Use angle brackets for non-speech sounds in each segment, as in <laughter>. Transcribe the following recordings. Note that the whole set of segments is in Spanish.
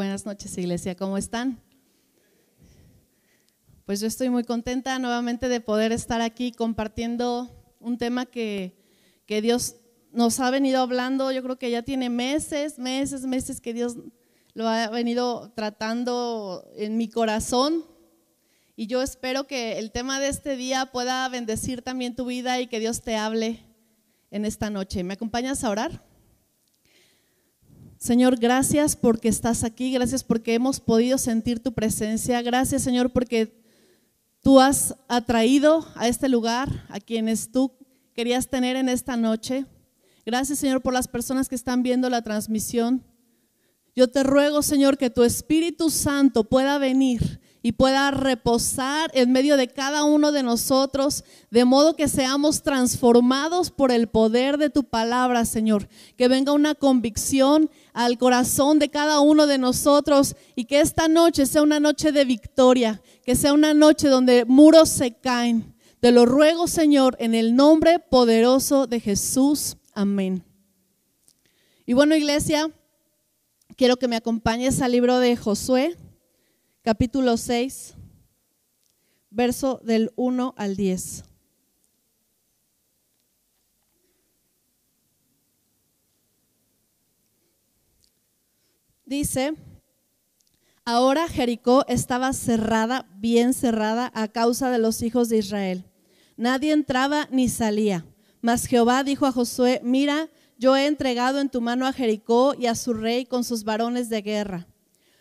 Buenas noches, iglesia, ¿cómo están? Pues yo estoy muy contenta nuevamente de poder estar aquí compartiendo un tema que, que Dios nos ha venido hablando, yo creo que ya tiene meses, meses, meses que Dios lo ha venido tratando en mi corazón. Y yo espero que el tema de este día pueda bendecir también tu vida y que Dios te hable en esta noche. ¿Me acompañas a orar? Señor, gracias porque estás aquí, gracias porque hemos podido sentir tu presencia, gracias Señor porque tú has atraído a este lugar a quienes tú querías tener en esta noche. Gracias Señor por las personas que están viendo la transmisión. Yo te ruego Señor que tu Espíritu Santo pueda venir y pueda reposar en medio de cada uno de nosotros, de modo que seamos transformados por el poder de tu palabra, Señor. Que venga una convicción al corazón de cada uno de nosotros y que esta noche sea una noche de victoria, que sea una noche donde muros se caen. Te lo ruego, Señor, en el nombre poderoso de Jesús. Amén. Y bueno, iglesia, quiero que me acompañes al libro de Josué capítulo 6, verso del 1 al 10. Dice, ahora Jericó estaba cerrada, bien cerrada, a causa de los hijos de Israel. Nadie entraba ni salía. Mas Jehová dijo a Josué, mira, yo he entregado en tu mano a Jericó y a su rey con sus varones de guerra.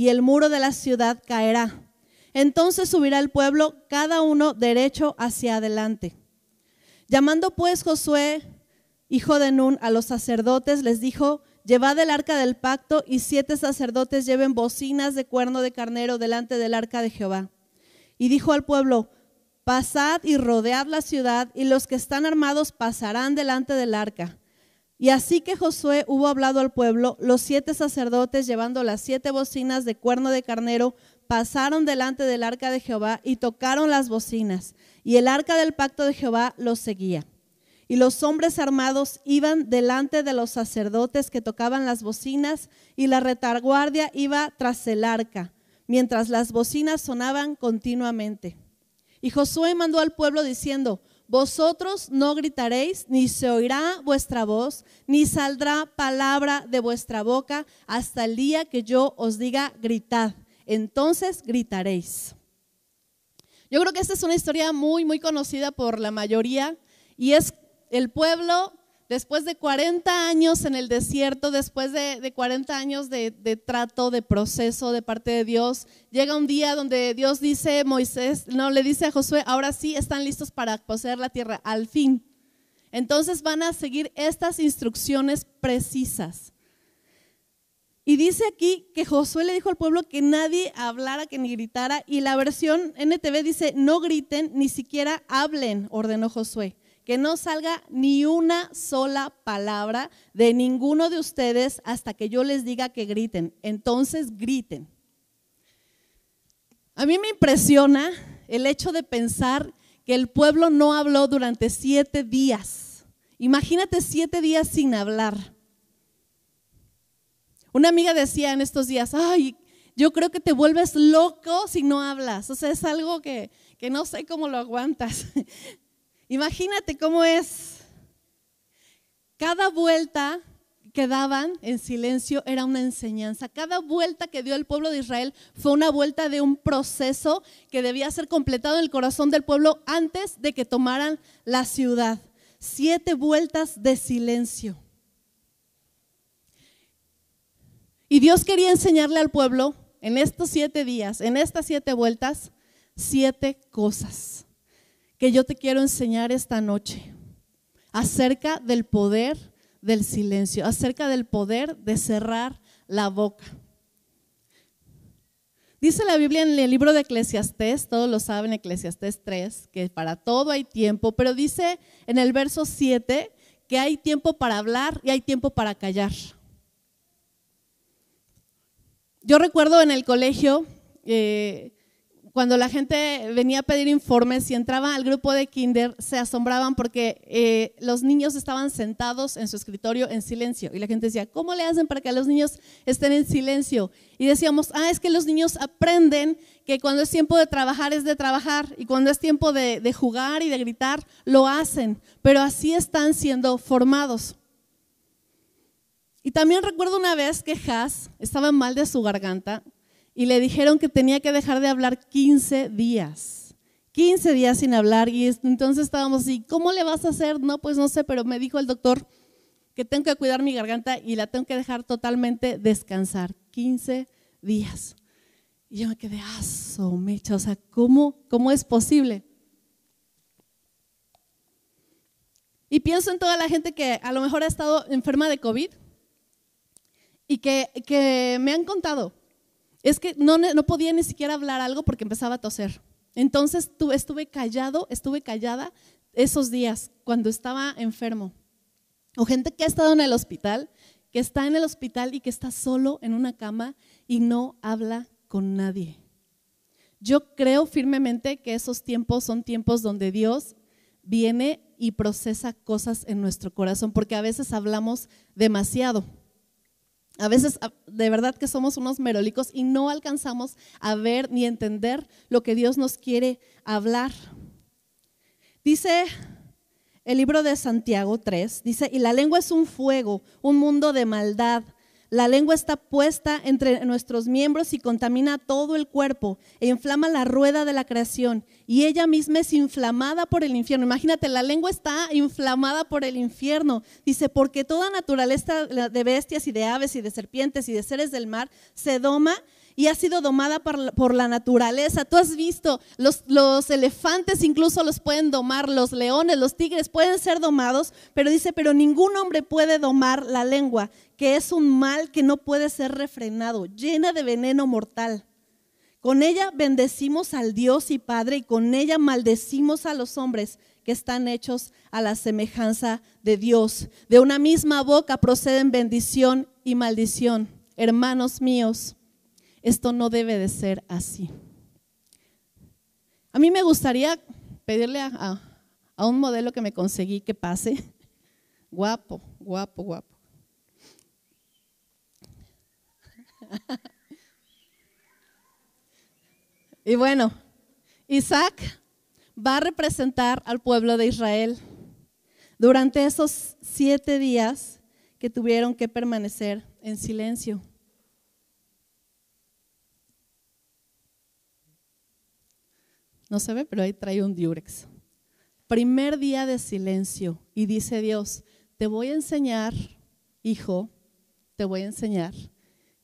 y el muro de la ciudad caerá. Entonces subirá el pueblo, cada uno derecho hacia adelante. Llamando pues Josué, hijo de Nun, a los sacerdotes, les dijo, llevad el arca del pacto y siete sacerdotes lleven bocinas de cuerno de carnero delante del arca de Jehová. Y dijo al pueblo, pasad y rodead la ciudad y los que están armados pasarán delante del arca. Y así que Josué hubo hablado al pueblo, los siete sacerdotes llevando las siete bocinas de cuerno de carnero pasaron delante del arca de Jehová y tocaron las bocinas, y el arca del pacto de Jehová los seguía. Y los hombres armados iban delante de los sacerdotes que tocaban las bocinas, y la retaguardia iba tras el arca, mientras las bocinas sonaban continuamente. Y Josué mandó al pueblo diciendo, vosotros no gritaréis, ni se oirá vuestra voz, ni saldrá palabra de vuestra boca hasta el día que yo os diga gritad. Entonces gritaréis. Yo creo que esta es una historia muy, muy conocida por la mayoría y es el pueblo después de 40 años en el desierto, después de, 40 años de, trato, de proceso de parte de Dios, llega un día donde Dios dice, Moisés, no, le dice a Josué, ahora sí están listos para poseer la tierra, al fin. Entonces van a seguir estas instrucciones precisas. Y dice aquí que Josué le dijo al pueblo que nadie hablara, que ni gritara, y la versión NTV dice, no griten, ni siquiera hablen, ordenó Josué que no salga ni una sola palabra de ninguno de ustedes hasta que yo les diga que griten. Entonces griten. A mí me impresiona el hecho de pensar que el pueblo no habló durante siete días. Imagínate siete días sin hablar. Una amiga decía en estos días, ay, yo creo que te vuelves loco si no hablas. O sea, es algo que, que no sé cómo lo aguantas. <laughs> Imagínate cómo es. Cada vuelta que daban en silencio era una enseñanza. Cada vuelta que dio el pueblo de Israel fue una vuelta de un proceso que debía ser completado en el corazón del pueblo antes de que tomaran la ciudad. Siete vueltas de silencio. Y Dios quería enseñarle al pueblo en estos siete días, en estas siete vueltas, siete cosas que yo te quiero enseñar esta noche acerca del poder del silencio, acerca del poder de cerrar la boca. Dice la Biblia en el libro de Eclesiastés, todos lo saben, Eclesiastés 3, que para todo hay tiempo, pero dice en el verso 7 que hay tiempo para hablar y hay tiempo para callar. Yo recuerdo en el colegio, eh, cuando la gente venía a pedir informes y entraba al grupo de kinder, se asombraban porque eh, los niños estaban sentados en su escritorio en silencio. Y la gente decía, ¿cómo le hacen para que los niños estén en silencio? Y decíamos, ah, es que los niños aprenden que cuando es tiempo de trabajar es de trabajar y cuando es tiempo de, de jugar y de gritar, lo hacen. Pero así están siendo formados. Y también recuerdo una vez que Has estaba mal de su garganta y le dijeron que tenía que dejar de hablar 15 días. 15 días sin hablar y entonces estábamos así, ¿cómo le vas a hacer? No, pues no sé, pero me dijo el doctor que tengo que cuidar mi garganta y la tengo que dejar totalmente descansar. 15 días. Y yo me quedé, aso, mecha, o sea, ¿cómo, ¿cómo es posible? Y pienso en toda la gente que a lo mejor ha estado enferma de COVID y que, que me han contado es que no, podía ni siquiera hablar algo porque empezaba a toser. Entonces estuve callado, estuve callada esos días cuando estaba enfermo. O gente que ha estado en el hospital, que está en el hospital y que está solo en una cama y no habla con nadie. Yo creo firmemente que esos tiempos son tiempos donde Dios viene y procesa cosas en nuestro corazón, porque a veces hablamos demasiado. A veces de verdad que somos unos merolicos y no alcanzamos a ver ni entender lo que Dios nos quiere hablar. Dice el libro de Santiago 3, dice, y la lengua es un fuego, un mundo de maldad. La lengua está puesta entre nuestros miembros y contamina todo el cuerpo e inflama la rueda de la creación. Y ella misma es inflamada por el infierno. Imagínate, la lengua está inflamada por el infierno. Dice, porque toda naturaleza de bestias y de aves y de serpientes y de seres del mar se doma y ha sido domada por, la naturaleza. Tú has visto, los, elefantes incluso los pueden domar, los leones, los tigres pueden ser domados, pero dice, pero ningún hombre puede domar la lengua, que es un mal que no puede ser refrenado, llena de veneno mortal. Con ella bendecimos al Dios y Padre y con ella maldecimos a los hombres que están hechos a la semejanza de Dios. De una misma boca proceden bendición y maldición. Hermanos míos, esto no debe de ser así. A mí me gustaría pedirle a, un modelo que me conseguí que pase. <laughs> Guapo, guapo, guapo. <laughs> Y bueno, Isaac va a representar al pueblo de Israel durante esos siete días que tuvieron que permanecer en silencio. No se ve, pero ahí trae un diurex. Primer día de silencio y dice Dios, te voy a enseñar, hijo, te voy a enseñar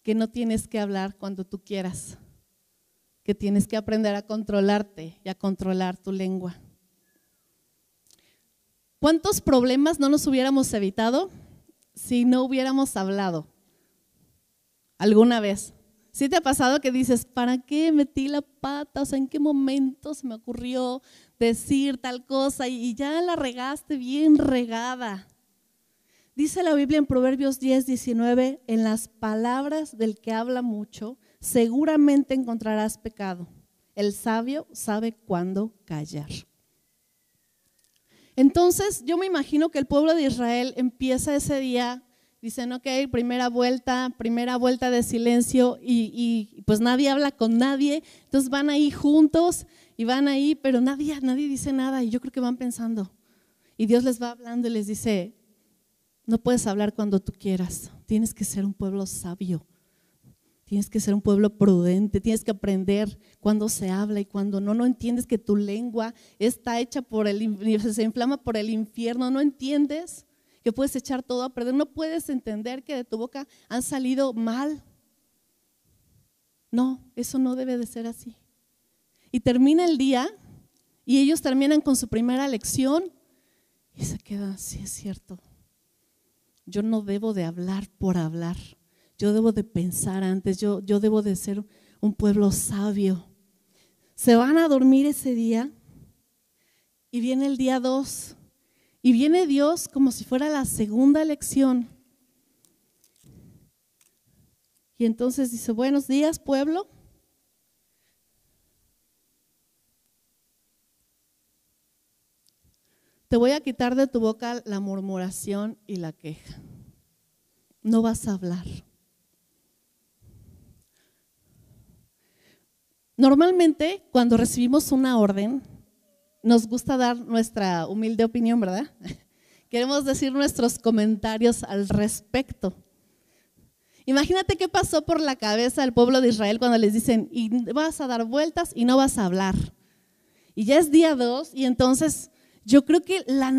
que no tienes que hablar cuando tú quieras, que tienes que aprender a controlarte y a controlar tu lengua. ¿Cuántos problemas no nos hubiéramos evitado si no hubiéramos hablado alguna vez? ¿Sí te ha pasado que dices, ¿para qué metí la pata? O sea, ¿en qué momento se me ocurrió decir tal cosa? Y ya la regaste bien regada. Dice la Biblia en Proverbios 10, 19, en las palabras del que habla mucho, seguramente encontrarás pecado. El sabio sabe cuándo callar. Entonces, yo me imagino que el pueblo de Israel empieza ese día dicen, ok, primera vuelta, primera vuelta de silencio y, pues nadie habla con nadie, entonces van ahí juntos y van ahí, pero nadie, nadie dice nada y yo creo que van pensando. Y Dios les va hablando y les dice, no puedes hablar cuando tú quieras, tienes que ser un pueblo sabio, tienes que ser un pueblo prudente, tienes que aprender cuando se habla y cuando no, no entiendes que tu lengua está hecha por el, se inflama por el infierno, no entiendes que puedes echar todo a perder. No puedes entender que de tu boca han salido mal. No, eso no debe de ser así. Y termina el día y ellos terminan con su primera lección y se queda, sí es cierto. Yo no debo de hablar por hablar. Yo debo de pensar antes. Yo, yo debo de ser un pueblo sabio. Se van a dormir ese día y viene el día 2 y viene Dios como si fuera la segunda lección. Y entonces dice, buenos días pueblo. Te voy a quitar de tu boca la murmuración y la queja. No vas a hablar. Normalmente, cuando recibimos una orden, nos gusta dar nuestra humilde opinión, ¿verdad? <laughs> Queremos decir nuestros comentarios al respecto. Imagínate qué pasó por la cabeza del pueblo de Israel cuando les dicen, y vas a dar vueltas y no vas a hablar. Y ya es día dos y entonces yo creo que la,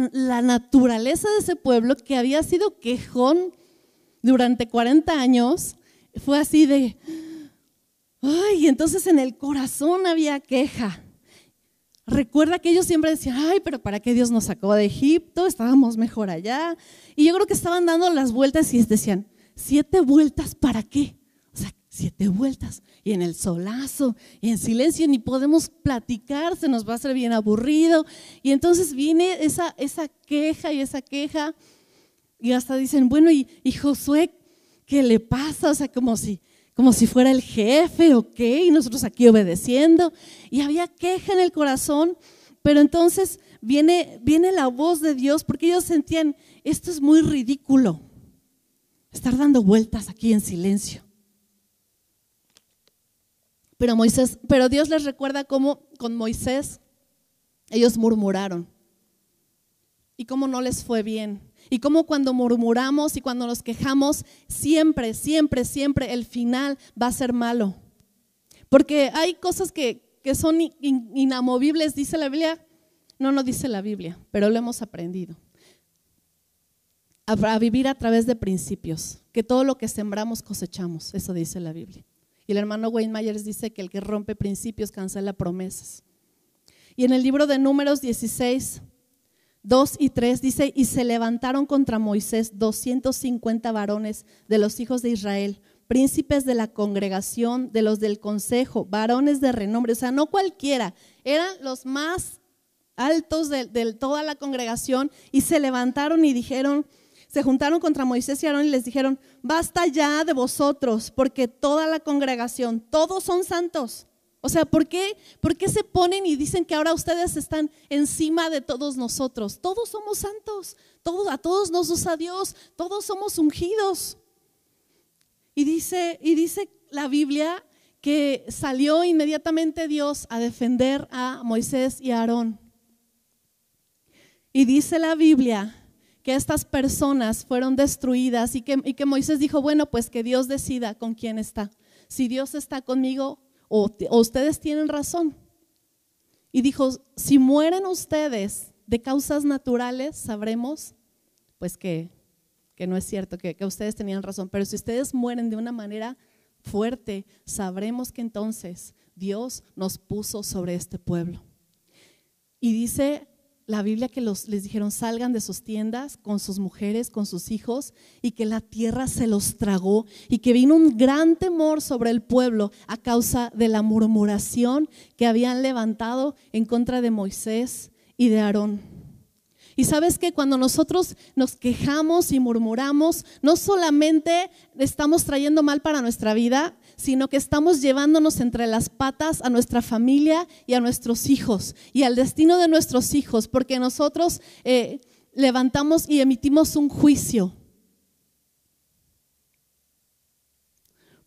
naturaleza de ese pueblo que había sido quejón durante 40 años fue así de, Ay, entonces en el corazón había queja. Recuerda que ellos siempre decían, ay, pero ¿para qué Dios nos sacó de Egipto? Estábamos mejor allá. Y yo creo que estaban dando las vueltas y decían, ¿siete vueltas para qué? O sea, siete vueltas. Y en el solazo, y en silencio, ni podemos platicar, se nos va a hacer bien aburrido. Y entonces viene esa, esa queja y esa queja. Y hasta dicen, bueno, ¿y, y Josué qué le pasa? O sea, como si como si fuera el jefe, ok, y nosotros aquí obedeciendo. Y había queja en el corazón, pero entonces viene, viene la voz de Dios porque ellos sentían, esto es muy ridículo, estar dando vueltas aquí en silencio. Pero Moisés, pero Dios les recuerda cómo con Moisés ellos murmuraron y cómo no les fue bien. Y como cuando murmuramos y cuando nos quejamos, siempre, siempre, siempre el final va a ser malo. Porque hay cosas que, son inamovibles, dice la Biblia. No, no dice la Biblia, pero lo hemos aprendido. A, vivir a través de principios, que todo lo que sembramos cosechamos, eso dice la Biblia. Y el hermano Wayne Myers dice que el que rompe principios cancela promesas. Y en el libro de Números 16, 2 y 3 dice, y se levantaron contra Moisés 250 varones de los hijos de Israel, príncipes de la congregación, de los del consejo, varones de renombre, o sea, no cualquiera, eran los más altos de, de toda la congregación y se levantaron y dijeron, se juntaron contra Moisés y Aarón y les dijeron, basta ya de vosotros, porque toda la congregación, todos son santos. O sea, ¿por qué, ¿por qué se ponen y dicen que ahora ustedes están encima de todos nosotros? Todos somos santos, todos, a todos nos usa Dios, todos somos ungidos. Y dice, y dice la Biblia que salió inmediatamente Dios a defender a Moisés y a Aarón. Y dice la Biblia que estas personas fueron destruidas y que, y que Moisés dijo, bueno, pues que Dios decida con quién está. Si Dios está conmigo, o, ustedes tienen razón. Y dijo, si mueren ustedes de causas naturales, sabremos pues que, no es cierto, que, que ustedes tenían razón. Pero si ustedes mueren de una manera fuerte, sabremos que entonces Dios nos puso sobre este pueblo. Y dice la Biblia que les dijeron salgan de sus tiendas con sus mujeres, con sus hijos, y que la tierra se los tragó y que vino un gran temor sobre el pueblo a causa de la murmuración que habían levantado en contra de Moisés y de Aarón. Y sabes que cuando nosotros nos quejamos y murmuramos, no solamente estamos trayendo mal para nuestra vida, sino que estamos llevándonos entre las patas a nuestra familia y a nuestros hijos y al destino de nuestros hijos, porque nosotros eh, levantamos y emitimos un juicio.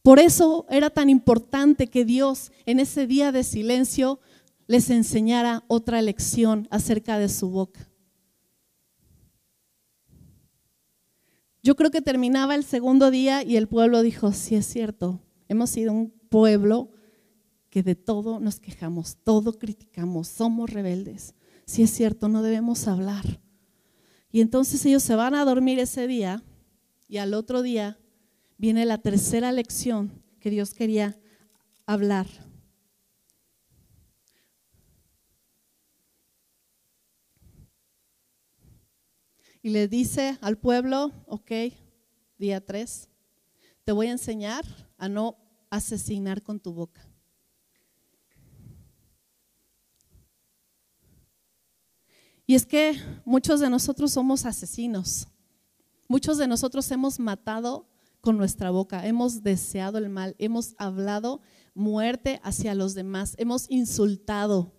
Por eso era tan importante que Dios en ese día de silencio les enseñara otra lección acerca de su boca. Yo creo que terminaba el segundo día y el pueblo dijo, sí es cierto, hemos sido un pueblo que de todo nos quejamos, todo criticamos, somos rebeldes. Sí es cierto, no debemos hablar. Y entonces ellos se van a dormir ese día y al otro día viene la tercera lección que Dios quería hablar. Y le dice al pueblo, ok, día 3, te voy a enseñar a no asesinar con tu boca. Y es que muchos de nosotros somos asesinos. Muchos de nosotros hemos matado con nuestra boca, hemos deseado el mal, hemos hablado muerte hacia los demás, hemos insultado.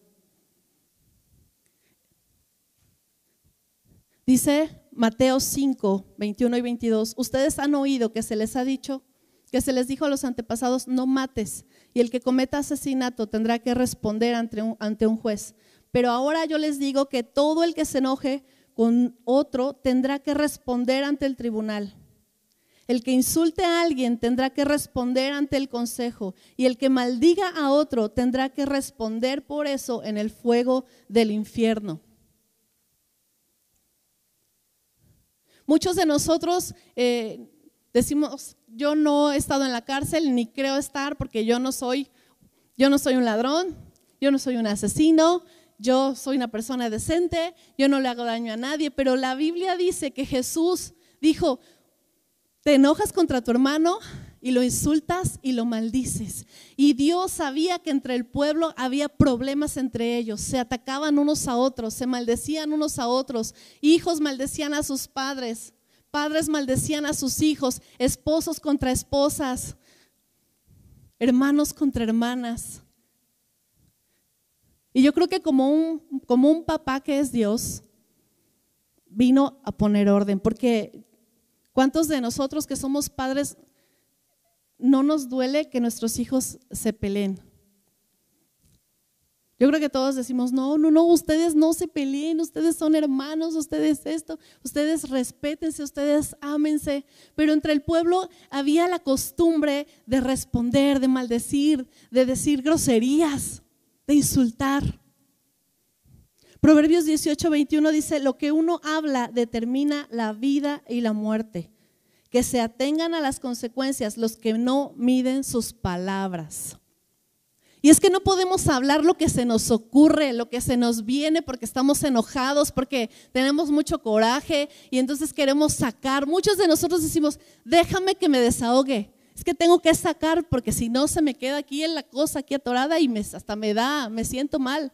Dice Mateo 5, 21 y 22, ustedes han oído que se les ha dicho, que se les dijo a los antepasados, no mates, y el que cometa asesinato tendrá que responder ante un, ante un juez. Pero ahora yo les digo que todo el que se enoje con otro tendrá que responder ante el tribunal. El que insulte a alguien tendrá que responder ante el consejo y el que maldiga a otro tendrá que responder por eso en el fuego del infierno. Muchos de nosotros eh, decimos, yo no he estado en la cárcel ni creo estar porque yo no soy, yo no soy un ladrón, yo no soy un asesino, yo soy una persona decente, yo no le hago daño a nadie, pero la Biblia dice que Jesús dijo, te enojas contra tu hermano y lo insultas y lo maldices. Y Dios sabía que entre el pueblo había problemas entre ellos, se atacaban unos a otros, se maldecían unos a otros, hijos maldecían a sus padres, padres maldecían a sus hijos, esposos contra esposas, hermanos contra hermanas. Y yo creo que como un, como un papá que es Dios, vino a poner orden, porque ¿cuántos de nosotros que somos padres no nos duele que nuestros hijos se peleen? Yo creo que todos decimos, no, no, no, ustedes no se peleen, ustedes son hermanos, ustedes esto, ustedes respétense, ustedes ámense. Pero entre el pueblo había la costumbre de responder, de maldecir, de decir groserías de insultar. Proverbios 18, 21 dice, lo que uno habla determina la vida y la muerte. Que se atengan a las consecuencias los que no miden sus palabras. Y es que no podemos hablar lo que se nos ocurre, lo que se nos viene porque estamos enojados, porque tenemos mucho coraje y entonces queremos sacar. Muchos de nosotros decimos, déjame que me desahogue es que tengo que sacar porque si no se me queda aquí en la cosa, aquí atorada y hasta me da, me siento mal.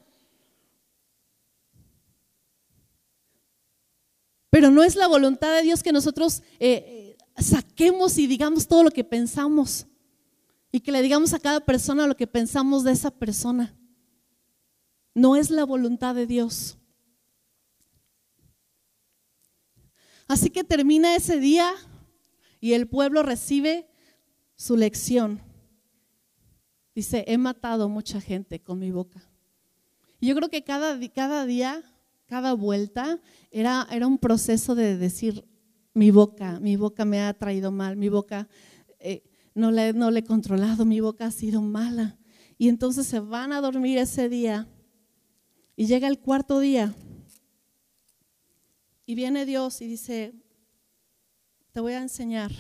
Pero no es la voluntad de Dios que nosotros eh, eh, saquemos y digamos todo lo que pensamos y que le digamos a cada persona lo que pensamos de esa persona. No es la voluntad de Dios. Así que termina ese día y el pueblo recibe su lección. Dice, he matado mucha gente con mi boca. Y yo creo que cada, día, cada vuelta, era, un proceso de decir, mi boca, mi boca me ha traído mal, mi boca no, le, he controlado, mi boca ha sido mala. Y entonces se van a dormir ese día y llega el cuarto día y viene Dios y dice, te voy a enseñar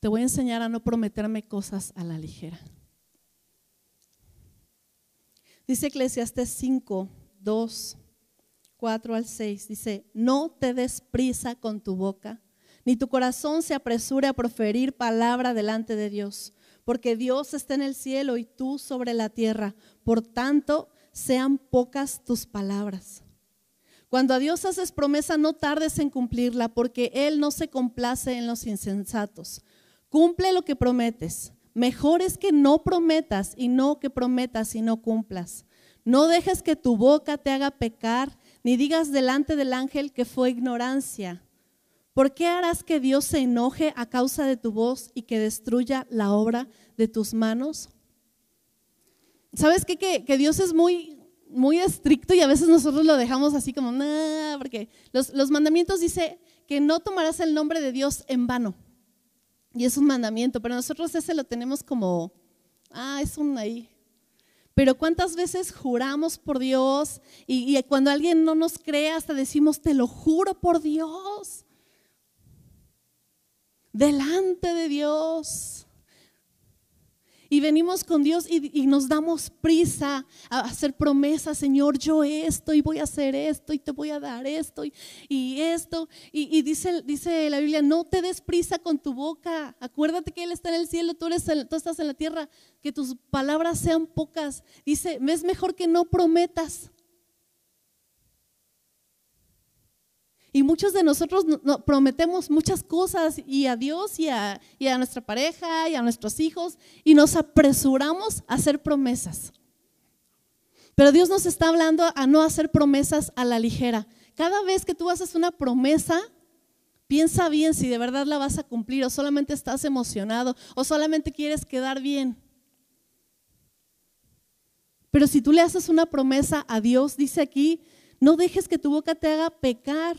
Te voy a enseñar a no prometerme cosas a la ligera. Dice Eclesiastes 5, 2, 4 al 6. Dice, no te des prisa con tu boca, ni tu corazón se apresure a proferir palabra delante de Dios, porque Dios está en el cielo y tú sobre la tierra. Por tanto, sean pocas tus palabras. Cuando a Dios haces promesa, no tardes en cumplirla, porque Él no se complace en los insensatos. Cumple lo que prometes. Mejor es que no prometas y no que prometas y no cumplas. No dejes que tu boca te haga pecar, ni digas delante del ángel que fue ignorancia. ¿Por qué harás que Dios se enoje a causa de tu voz y que destruya la obra de tus manos? ¿Sabes qué? Que, Dios es muy, muy estricto y a veces nosotros lo dejamos así como, nada, porque los, los mandamientos dice que no tomarás el nombre de Dios en vano. Y es un mandamiento, pero nosotros ese lo tenemos como, ah, es un ahí. Pero cuántas veces juramos por Dios y, y cuando alguien no nos cree hasta decimos, te lo juro por Dios. Delante de Dios. Y venimos con Dios y, nos damos prisa a hacer promesas, Señor, yo esto y voy a hacer esto y te voy a dar esto y, esto. Y, dice, dice la Biblia, no te des prisa con tu boca. Acuérdate que Él está en el cielo, tú, tú estás en la tierra, que tus palabras sean pocas. Dice, es mejor que no prometas. Y muchos de nosotros prometemos muchas cosas y a Dios y a, y a nuestra pareja y a nuestros hijos y nos apresuramos a hacer promesas. Pero Dios nos está hablando a no hacer promesas a la ligera. Cada vez que tú haces una promesa, piensa bien si de verdad la vas a cumplir o solamente estás emocionado o solamente quieres quedar bien. Pero si tú le haces una promesa a Dios, dice aquí, no dejes que tu boca te haga pecar.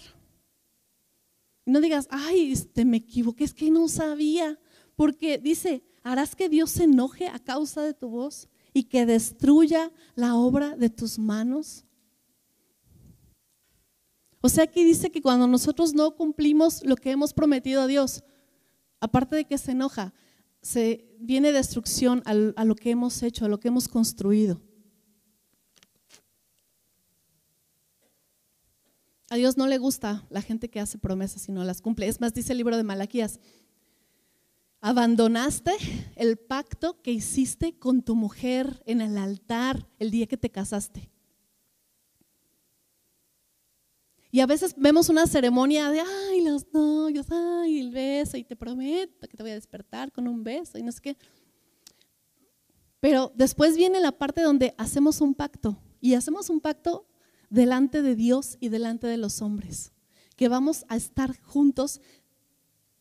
No digas, ay, este, me equivoqué, es que no sabía. Porque dice, harás que Dios se enoje a causa de tu voz y que destruya la obra de tus manos. O sea, aquí dice que cuando nosotros no cumplimos lo que hemos prometido a Dios, aparte de que se enoja, se viene destrucción a, a lo que hemos hecho, a lo que hemos construido. A Dios no le gusta la gente que hace promesas y no las cumple. Es más, dice el libro de Malaquías, abandonaste el pacto que hiciste con tu mujer en el altar el día que te casaste. Y a veces vemos una ceremonia de, ay, los novios, ay, el beso, y te prometo que te voy a despertar con un beso y no sé qué. Pero después viene la parte donde hacemos un pacto. Y hacemos un pacto delante de Dios y delante de los hombres, que vamos a estar juntos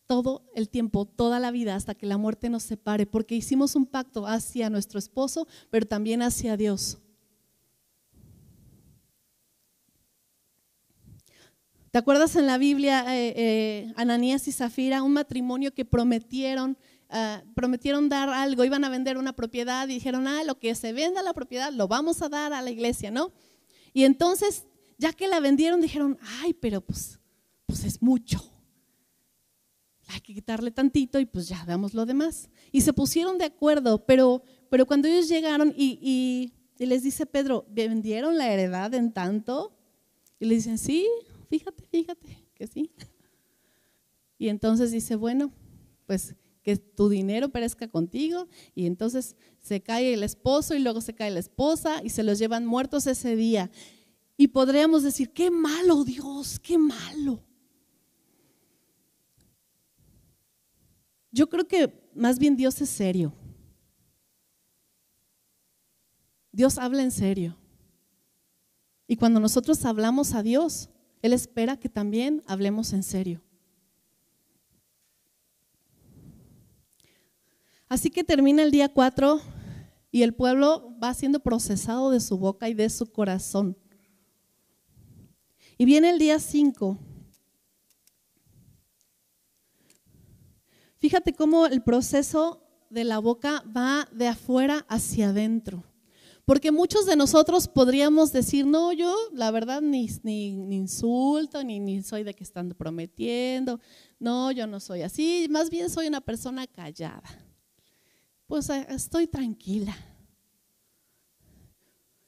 todo el tiempo, toda la vida, hasta que la muerte nos separe, porque hicimos un pacto hacia nuestro esposo, pero también hacia Dios. ¿Te acuerdas en la Biblia, eh, eh, Ananías y Zafira, un matrimonio que prometieron, ah, prometieron dar algo, iban a vender una propiedad y dijeron, ah, lo que se venda la propiedad lo vamos a dar a la iglesia, ¿no? Y entonces, ya que la vendieron, dijeron, ay, pero pues, pues es mucho. Hay que quitarle tantito y pues ya damos lo demás. Y se pusieron de acuerdo, pero, pero cuando ellos llegaron y, y, les dice Pedro, ¿vendieron la heredad en tanto? Y le dicen, sí, fíjate, fíjate, que sí. Y entonces dice, bueno, pues que tu dinero perezca contigo. Y entonces se cae el esposo y luego se cae la esposa y se los llevan muertos ese día. Y podríamos decir, qué malo Dios, qué malo. Yo creo que más bien Dios es serio. Dios habla en serio. Y cuando nosotros hablamos a Dios, Él espera que también hablemos en serio. Así que termina el día 4 y el pueblo va siendo procesado de su boca y de su corazón. Y viene el día 5. Fíjate cómo el proceso de la boca va de afuera hacia adentro. Porque muchos de nosotros podríamos decir, no, yo la verdad ni, insulto, ni, ni, soy de que están prometiendo, no, yo no soy así, más bien soy una persona callada pues eh, estoy tranquila.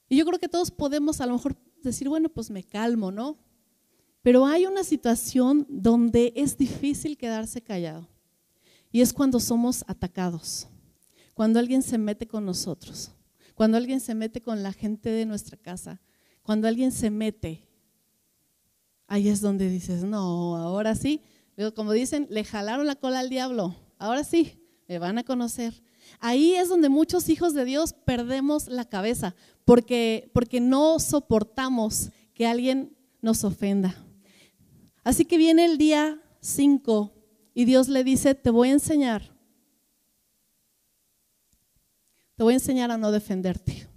Y yo creo que todos podemos a lo mejor decir, bueno, pues me calmo, ¿no? Pero hay una situación donde es difícil quedarse callado. Y es cuando somos atacados, cuando alguien se mete con nosotros, cuando alguien se mete con la gente de nuestra casa, cuando alguien se mete. Ahí es donde dices, no, ahora sí. Como dicen, le jalaron la cola al diablo. Ahora sí, me van a conocer. Ahí es donde muchos hijos de Dios perdemos la cabeza, porque, porque no soportamos que alguien nos ofenda. Así que viene el día 5 y Dios le dice, te voy a enseñar, te voy a enseñar a no defenderte.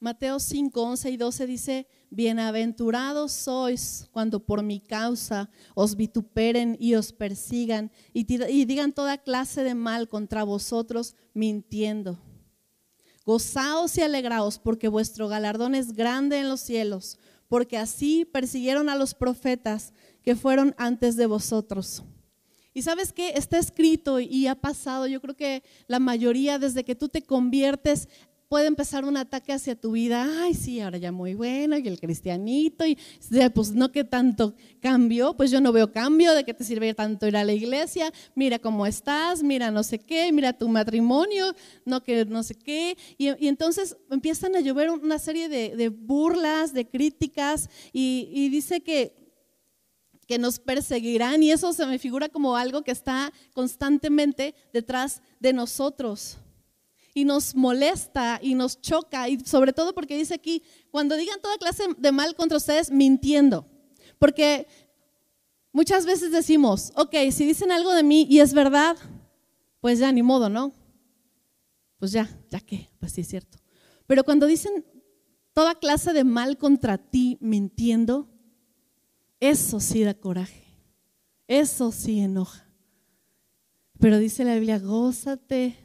Mateo 5, 11 y 12 dice, bienaventurados sois cuando por mi causa os vituperen y os persigan y, digan toda clase de mal contra vosotros mintiendo. Gozaos y alegraos porque vuestro galardón es grande en los cielos, porque así persiguieron a los profetas que fueron antes de vosotros. Y sabes que está escrito y ha pasado, yo creo que la mayoría desde que tú te conviertes puede empezar un ataque hacia tu vida, ay, sí, ahora ya muy bueno, y el cristianito, y pues no que tanto cambio, pues yo no veo cambio, de que te sirve tanto ir a la iglesia, mira cómo estás, mira no sé qué, mira tu matrimonio, no que no sé qué, y, entonces empiezan a llover una serie de, burlas, de críticas, y, y dice que que nos perseguirán y eso se me figura como algo que está constantemente detrás de nosotros y nos molesta y nos choca, y sobre todo porque dice aquí, cuando digan toda clase de mal contra ustedes, mintiendo. Porque muchas veces decimos, ok, si dicen algo de mí y es verdad, pues ya ni modo, ¿no? Pues ya, ya qué, pues sí es cierto. Pero cuando dicen toda clase de mal contra ti mintiendo, eso sí da coraje, eso sí enoja. Pero dice la Biblia, gózate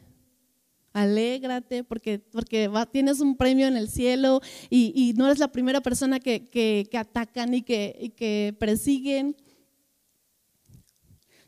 Alégrate porque, tienes un premio en el cielo y, no eres la primera persona que, atacan y que, que, persiguen.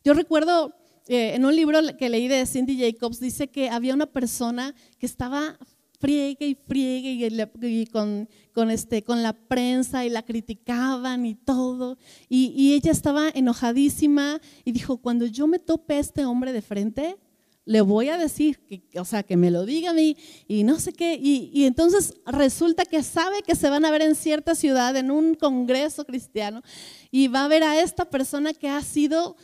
Yo recuerdo eh, en un libro que leí de Cindy Jacobs, dice que había una persona que estaba friegue y friegue y, con, con, este, con la prensa y la criticaban y todo. Y, y ella estaba enojadísima y dijo, cuando yo me tope a este hombre de frente, le voy a decir, que, o sea, que me lo diga a mí y no sé qué. Y, entonces resulta que sabe que se van a ver en cierta ciudad, en un congreso cristiano, y va a ver a esta persona que ha sido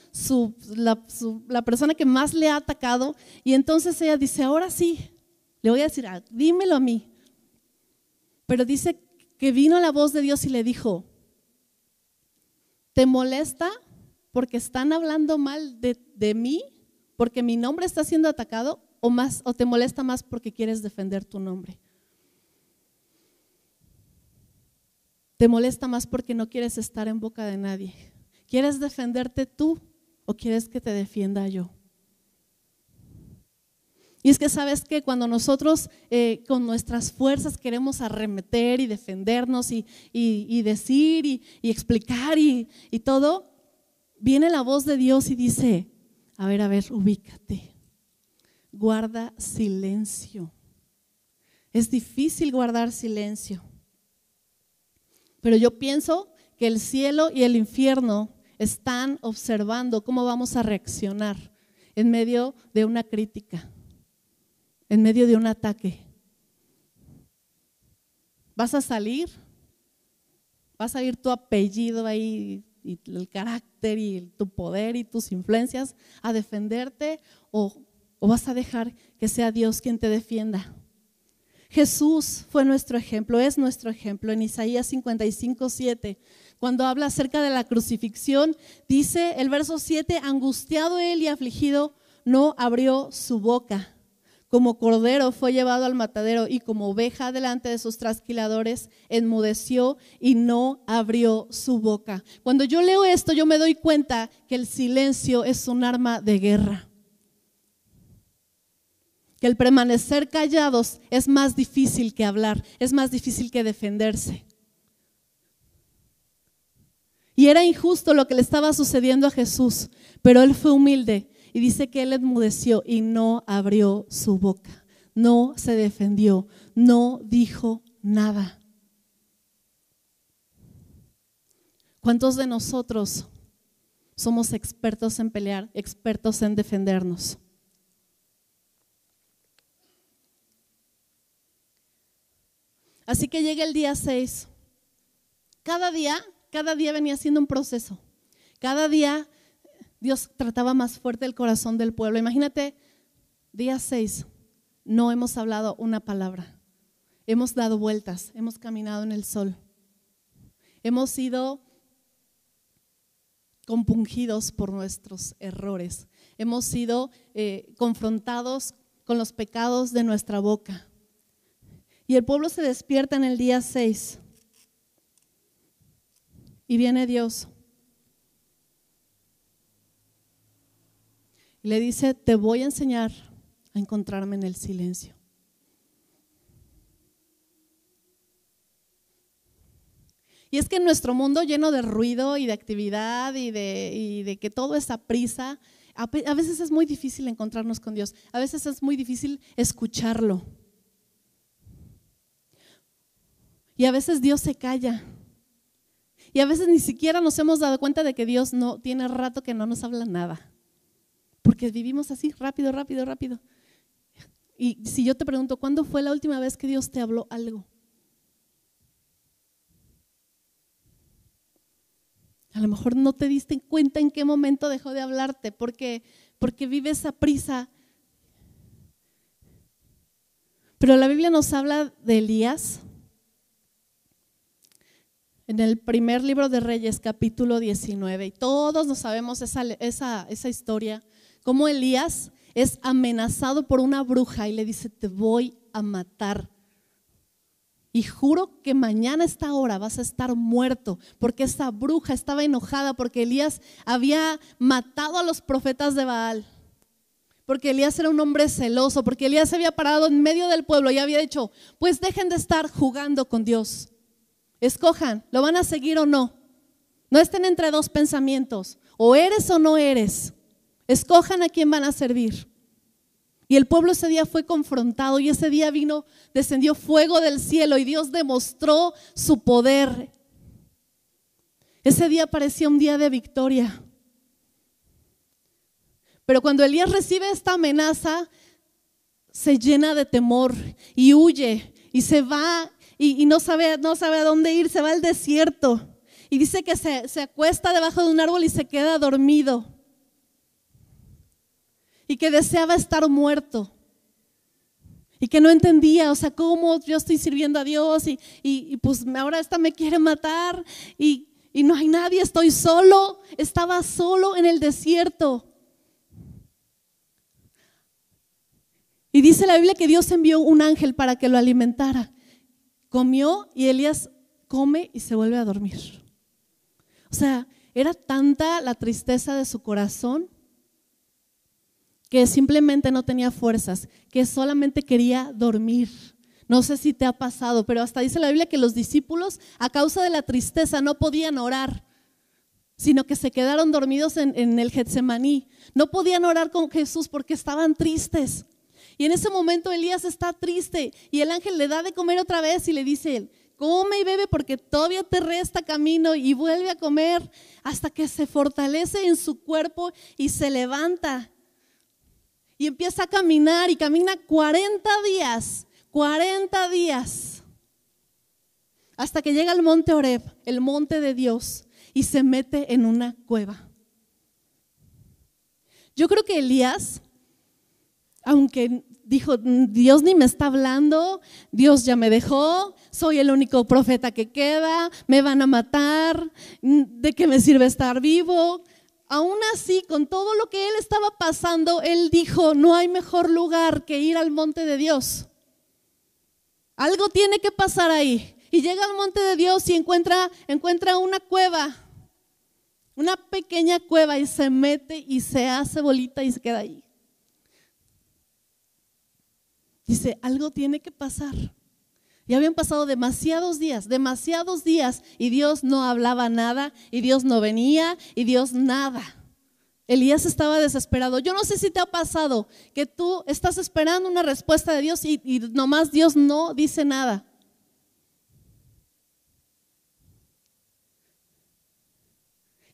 la, persona que más le ha atacado. Y entonces ella dice, ahora sí, le voy a decir, ah, dímelo a mí. Pero dice que vino la voz de Dios y le dijo, ¿te molesta porque están hablando mal de mí? Porque mi nombre está siendo atacado o, más, o te molesta más porque quieres defender tu nombre? ¿Te molesta más porque no quieres estar en boca de nadie? ¿Quieres defenderte tú o quieres que te defienda yo? Y es que sabes que cuando nosotros eh, con nuestras fuerzas queremos arremeter y defendernos y, decir y, explicar y todo, viene la voz de Dios y dice, a ver, a ver, ubícate. Guarda silencio. Es difícil guardar silencio. Pero yo pienso que el cielo y el infierno están observando cómo vamos a reaccionar en medio de una crítica, en medio de un ataque. ¿Vas a salir? ¿Vas a ir tu apellido ahí y el carácter y tu poder y tus influencias a defenderte o, vas a dejar que sea Dios quien te defienda. Jesús fue nuestro ejemplo, es nuestro ejemplo. En Isaías 55, 7, cuando habla acerca de la crucifixión, dice el verso 7, angustiado él y afligido, no abrió su boca. Como cordero fue llevado al matadero y como oveja delante de sus trasquiladores, enmudeció y no abrió su boca. Cuando yo leo esto, yo me doy cuenta que el silencio es un arma de guerra. Que el permanecer callados es más difícil que hablar, es más difícil que defenderse. Y era injusto lo que le estaba sucediendo a Jesús, pero él fue humilde y dice que él enmudeció y no abrió su boca, no se defendió, no dijo nada. ¿Cuántos de nosotros somos expertos en pelear, expertos en defendernos? Así que llega el día 6. Cada día, cada día venía siendo un proceso. Cada día Dios trataba más fuerte el corazón del pueblo. Imagínate, día 6, no hemos hablado una palabra. Hemos dado vueltas, hemos caminado en el sol. Hemos sido compungidos por nuestros errores. Hemos sido eh, confrontados con los pecados de nuestra boca. Y el pueblo se despierta en el día 6. Y viene Dios le dice, te voy a enseñar a encontrarme en el silencio. Y es que en nuestro mundo lleno de ruido y de actividad y de, que todo es a prisa, a veces es muy difícil encontrarnos con Dios, a veces es muy difícil escucharlo. Y a veces Dios se calla. Y a veces ni siquiera nos hemos dado cuenta de que Dios no tiene rato que no nos habla nada. Porque vivimos así, rápido, rápido, rápido. Y si yo te pregunto, ¿cuándo fue la última vez que Dios te habló algo? A lo mejor no te diste cuenta en qué momento dejó de hablarte, porque, porque vives a prisa. Pero la Biblia nos habla de Elías en el primer libro de Reyes, capítulo 19. Y todos nos sabemos esa, esa, esa historia, cómo Elías es amenazado por una bruja y le dice, te voy a matar. Y juro que mañana a esta hora vas a estar muerto, porque esa bruja estaba enojada porque Elías había matado a los profetas de Baal. Porque Elías era un hombre celoso, porque Elías se había parado en medio del pueblo y había dicho, pues dejen de estar jugando con Dios. Escojan, ¿lo van a seguir o no? No estén entre dos pensamientos, o eres o no eres. Escojan a quién van a servir. Y el pueblo ese día fue confrontado y ese día vino, descendió fuego del cielo y Dios demostró su poder. Ese día parecía un día de victoria. Pero cuando Elías recibe esta amenaza, se llena de temor y huye y se va y, no, sabe, no sabe a dónde ir, se va al desierto. Y dice que se, se acuesta debajo de un árbol y se queda dormido y que deseaba estar muerto y que no entendía, o sea, cómo yo estoy sirviendo a Dios y, y, pues ahora esta me quiere matar y, y no hay nadie, estoy solo, estaba solo en el desierto. Y dice la Biblia que Dios envió un ángel para que lo alimentara. Comió y Elías come y se vuelve a dormir. O sea, era tanta la tristeza de su corazón que simplemente no tenía fuerzas, que solamente quería dormir. No sé si te ha pasado, pero hasta dice la Biblia que los discípulos, a causa de la tristeza, no podían orar, sino que se quedaron dormidos en, el Getsemaní. No podían orar con Jesús porque estaban tristes. Y en ese momento Elías está triste y el ángel le da de comer otra vez y le dice, come y bebe porque todavía te resta camino y vuelve a comer hasta que se fortalece en su cuerpo y se levanta y empieza a caminar y camina 40 días, 40 días, hasta que llega al monte Oreb, el monte de Dios, y se mete en una cueva. Yo creo que Elías, aunque dijo, Dios ni me está hablando, Dios ya me dejó, soy el único profeta que queda, me van a matar, ¿de qué me sirve estar vivo? Aún así, con todo lo que él estaba pasando, él dijo, no hay mejor lugar que ir al monte de Dios. Algo tiene que pasar ahí. Y llega al monte de Dios y encuentra, encuentra una cueva, una pequeña cueva y se mete y se hace bolita y se queda ahí. Dice, algo tiene que pasar. Y habían pasado demasiados días, demasiados días, y Dios no hablaba nada, y Dios no venía, y Dios nada. Elías estaba desesperado. Yo no sé si te ha pasado que tú estás esperando una respuesta de Dios y, nomás Dios no dice nada.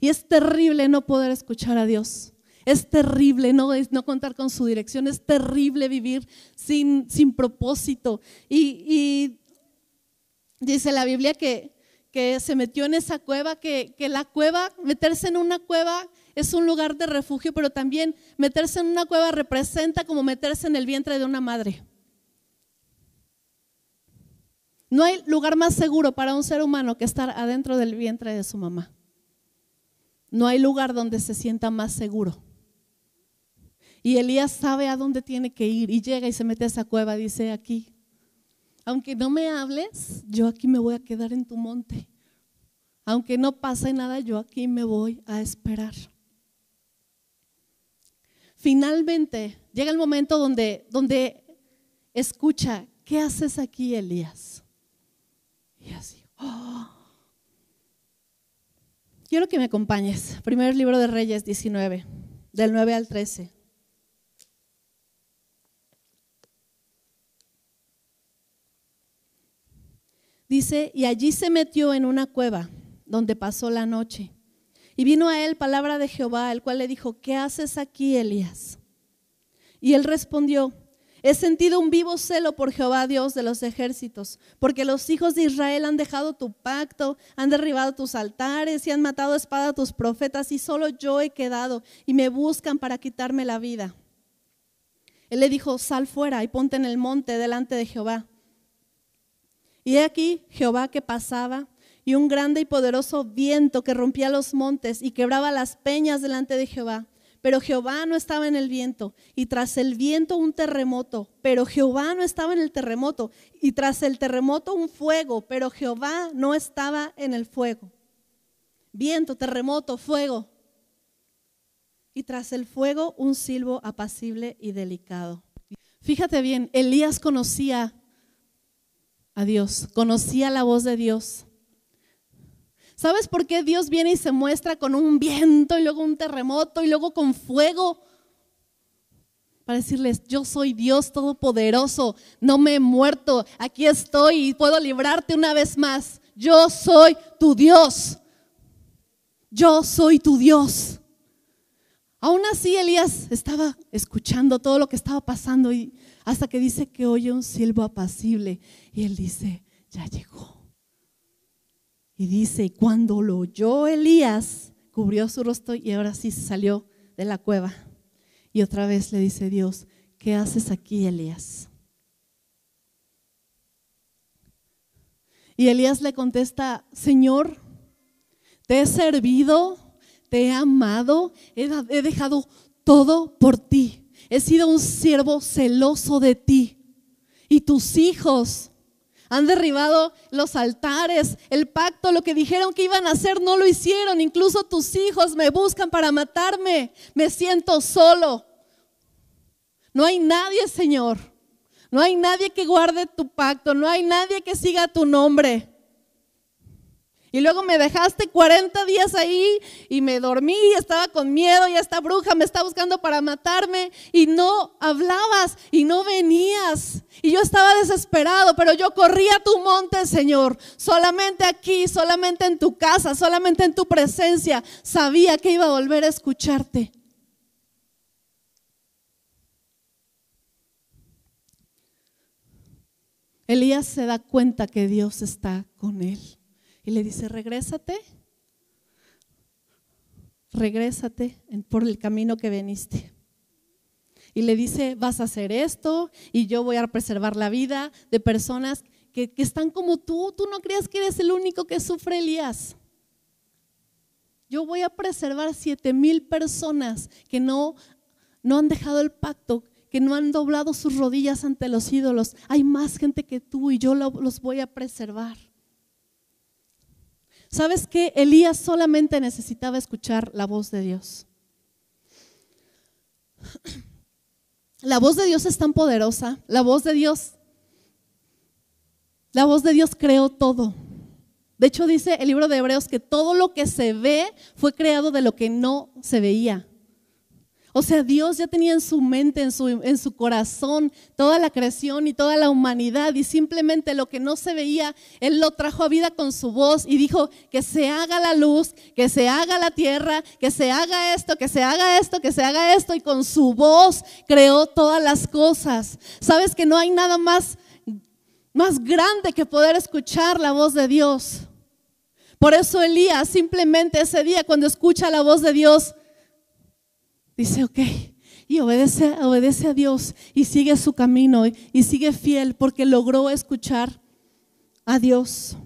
Y es terrible no poder escuchar a Dios. Es terrible no, no contar con su dirección. Es terrible vivir sin, sin propósito. Y, y Dice la Biblia que, que se metió en esa cueva, que, que la cueva, meterse en una cueva es un lugar de refugio, pero también meterse en una cueva representa como meterse en el vientre de una madre. No hay lugar más seguro para un ser humano que estar adentro del vientre de su mamá. No hay lugar donde se sienta más seguro. Y Elías sabe a dónde tiene que ir y llega y se mete a esa cueva, dice aquí, aunque no me hables, yo aquí me voy a quedar en tu monte. Aunque no pase nada, yo aquí me voy a esperar. Finalmente llega el momento donde, donde escucha, ¿qué haces aquí, Elías? Y así, oh, Quiero que me acompañes. Primer libro de Reyes 19, del 9 al 13. Dice, y allí se metió en una cueva donde pasó la noche. Y vino a él palabra de Jehová, el cual le dijo, ¿qué haces aquí, Elías? Y él respondió, he sentido un vivo celo por Jehová, Dios de los ejércitos, porque los hijos de Israel han dejado tu pacto, han derribado tus altares y han matado a espada a tus profetas, y solo yo he quedado, y me buscan para quitarme la vida. Él le dijo, sal fuera y ponte en el monte delante de Jehová. Y he aquí Jehová que pasaba y un grande y poderoso viento que rompía los montes y quebraba las peñas delante de Jehová. Pero Jehová no estaba en el viento y tras el viento un terremoto, pero Jehová no estaba en el terremoto y tras el terremoto un fuego, pero Jehová no estaba en el fuego. Viento, terremoto, fuego. Y tras el fuego un silbo apacible y delicado. Fíjate bien, Elías conocía a Dios, conocía la voz de Dios. ¿Sabes por qué Dios viene y se muestra con un viento y luego un terremoto y luego con fuego? Para decirles, yo soy Dios Todopoderoso, no me he muerto, aquí estoy y puedo librarte una vez más. Yo soy tu Dios. Yo soy tu Dios. Aún así Elías estaba escuchando todo lo que estaba pasando y hasta que dice que oye un silbo apacible y él dice, ya llegó. Y dice, cuando lo oyó Elías, cubrió su rostro y ahora sí salió de la cueva. Y otra vez le dice Dios, ¿qué haces aquí, Elías? Y Elías le contesta, Señor, te he servido, te he amado, he, he dejado todo por ti he sido un siervo celoso de ti. Y tus hijos han derribado los altares, el pacto, lo que dijeron que iban a hacer, no lo hicieron. Incluso tus hijos me buscan para matarme. Me siento solo. No hay nadie, Señor. No hay nadie que guarde tu pacto. No hay nadie que siga tu nombre. Y luego me dejaste 40 días ahí y me dormí, estaba con miedo y esta bruja me está buscando para matarme y no hablabas y no venías. Y yo estaba desesperado, pero yo corría a tu monte, Señor. Solamente aquí, solamente en tu casa, solamente en tu presencia, sabía que iba a volver a escucharte. Elías se da cuenta que Dios está con él y le dice, regrésate, regrésate por el camino que veniste. Y le dice, vas a hacer esto y yo voy a preservar la vida de personas que, están como tú. Tú no creas que eres el único que sufre Elías. Yo voy a preservar siete mil personas que no, no han dejado el pacto, que no han doblado sus rodillas ante los ídolos. Hay más gente que tú y yo los voy a preservar. ¿Sabes qué? Elías solamente necesitaba escuchar la voz de Dios. La voz de Dios es tan poderosa. La voz de Dios, la voz de Dios creó todo. De hecho, dice el libro de Hebreos que todo lo que se ve fue creado de lo que no se veía. O sea, Dios ya tenía en su mente, en su, en su corazón, toda la creación y toda la humanidad y simplemente lo que no se veía, Él lo trajo a vida con su voz y dijo que se haga la luz, que se haga la tierra, que se haga esto, que se haga esto, que se haga esto y con su voz creó todas las cosas. Sabes que no hay nada más, más grande que poder escuchar la voz de Dios. Por eso Elías simplemente ese día cuando escucha la voz de Dios, dice, ok, y obedece, obedece a Dios y sigue su camino y sigue fiel porque logró escuchar a Dios.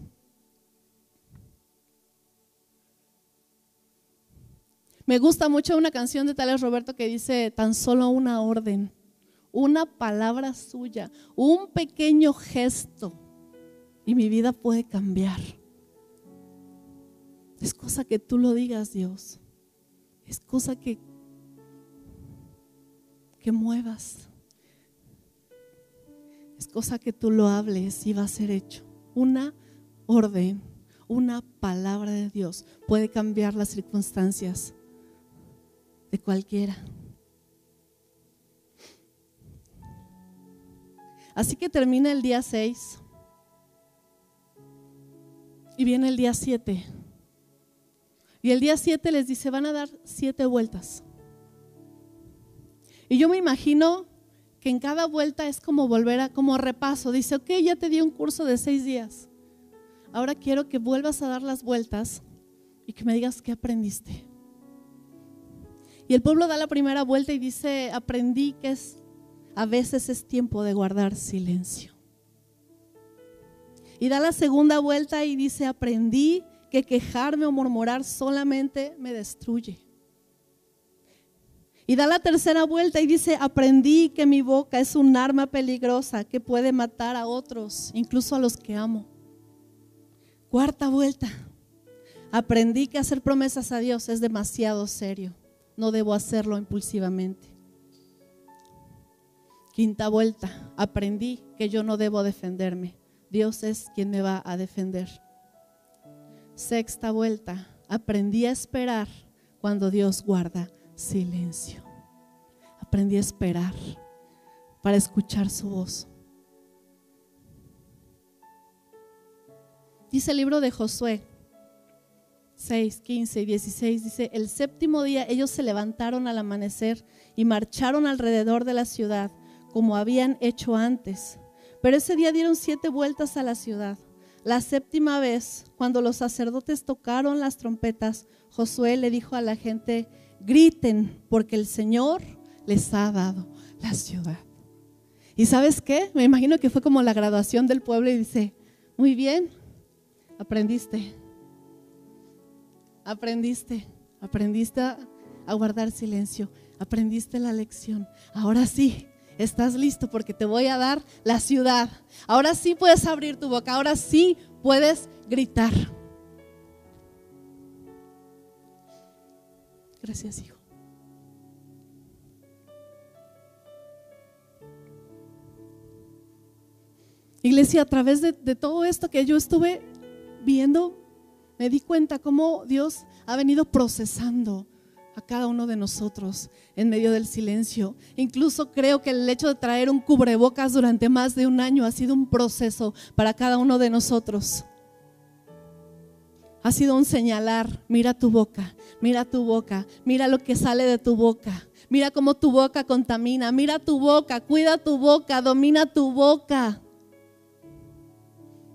Me gusta mucho una canción de Tales Roberto que dice tan solo una orden, una palabra suya, un pequeño gesto y mi vida puede cambiar. Es cosa que tú lo digas, Dios. Es cosa que que muevas. Es cosa que tú lo hables y va a ser hecho. Una orden, Una palabra de Dios puede cambiar las circunstancias de cualquiera. Así que termina el día 6 y viene el día 7. Y el día 7 les dice, van a dar siete vueltas. Y yo me imagino que en cada vuelta es como volver a, como repaso. Dice, ok, ya te di un curso de seis días. Ahora quiero que vuelvas a dar las vueltas y que me digas qué aprendiste. Y el pueblo da la primera vuelta y dice, aprendí que es, a veces es tiempo de guardar silencio. Y da la segunda vuelta y dice, aprendí que quejarme o murmurar solamente me destruye. Y da la tercera vuelta y dice, aprendí que mi boca es un arma peligrosa que puede matar a otros, incluso a los que amo. Cuarta vuelta, aprendí que hacer promesas a Dios es demasiado serio no debo hacerlo impulsivamente. Quinta vuelta, aprendí que yo no debo defenderme. Dios es quien me va a defender. Sexta vuelta, aprendí a esperar cuando Dios guarda silencio. Aprendí a esperar para escuchar su voz. Dice el libro de Josué, 6, 15 y 16 dice, el séptimo día ellos se levantaron al amanecer y marcharon alrededor de la ciudad como habían hecho antes. Pero ese día dieron siete vueltas a la ciudad. La séptima vez, cuando los sacerdotes tocaron las trompetas, Josué le dijo a la gente, griten porque el Señor les ha dado la ciudad. ¿Y sabes qué? Me imagino que fue como la graduación del pueblo y dice, muy bien, aprendiste Aprendiste, aprendiste a guardar silencio, aprendiste la lección. Ahora sí, estás listo porque te voy a dar la ciudad. Ahora sí puedes abrir tu boca, ahora sí puedes gritar. Gracias, hijo. Iglesia, a través de, de, todo esto que yo estuve viendo, me di cuenta cómo Dios ha venido procesando a cada uno de nosotros en medio del silencio. Incluso creo que el hecho de traer un cubrebocas durante más de un año ha sido un proceso para cada uno de nosotros. Ha sido un señalar, mira tu boca, mira tu boca, mira lo que sale de tu boca, mira cómo tu boca contamina, mira tu boca, cuida tu boca, domina tu boca.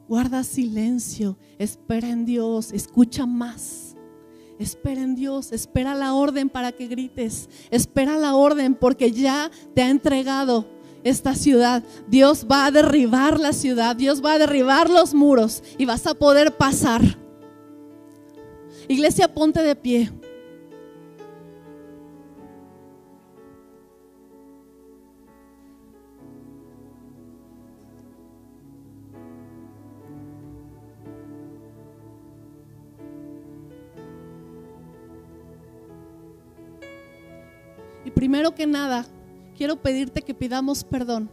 Guarda silencio, espera en Dios, escucha más. Espera en Dios, espera la orden para que grites. Espera la orden porque ya te ha entregado esta ciudad. Dios va a derribar la ciudad, Dios va a derribar los muros y vas a poder pasar. Iglesia, ponte de pie. primero que nada, quiero pedirte que pidamos perdón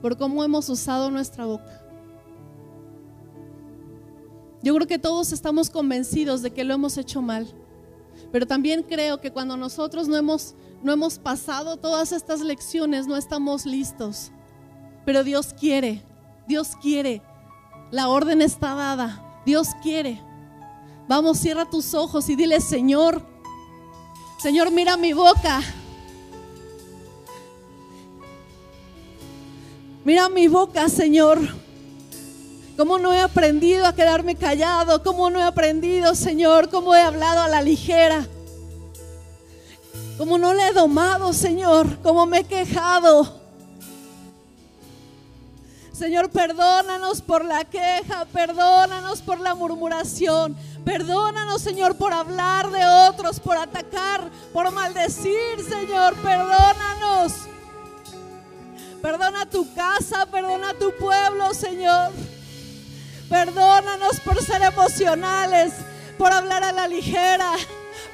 por cómo hemos usado nuestra boca. Yo creo que todos estamos convencidos de que lo hemos hecho mal, pero también creo que cuando nosotros no hemos, no hemos pasado todas estas lecciones, no estamos listos. Pero Dios quiere, Dios quiere, la orden está dada, Dios quiere. Vamos, cierra tus ojos y dile, Señor, Señor, mira mi boca. Mira mi boca, Señor. Cómo no he aprendido a quedarme callado. Cómo no he aprendido, Señor. Cómo he hablado a la ligera. Cómo no le he domado, Señor. Cómo me he quejado. Señor, perdónanos por la queja. Perdónanos por la murmuración. Perdónanos, Señor, por hablar de otros, por atacar, por maldecir, Señor. Perdónanos. Perdona tu casa, perdona tu pueblo, Señor. Perdónanos por ser emocionales, por hablar a la ligera,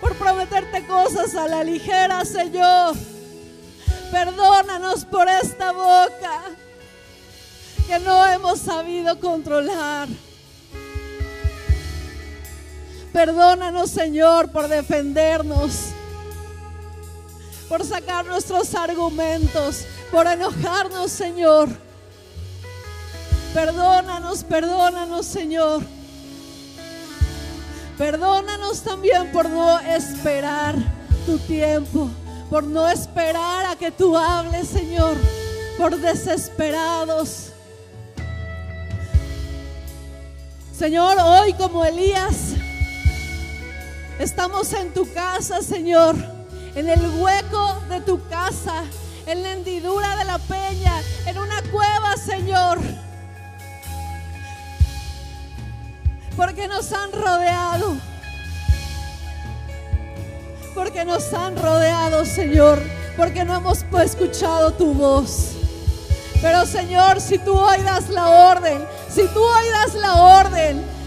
por prometerte cosas a la ligera, Señor. Perdónanos por esta boca que no hemos sabido controlar. Perdónanos, Señor, por defendernos, por sacar nuestros argumentos, por enojarnos, Señor. Perdónanos, perdónanos, Señor. Perdónanos también por no esperar tu tiempo, por no esperar a que tú hables, Señor, por desesperados. Señor, hoy como Elías, estamos en tu casa, Señor, en el hueco de tu casa, en la hendidura de la peña, en una cueva, Señor. Porque nos han rodeado. Porque nos han rodeado, Señor. Porque no hemos escuchado tu voz. Pero Señor, si tú hoy la orden, si tú hoy la orden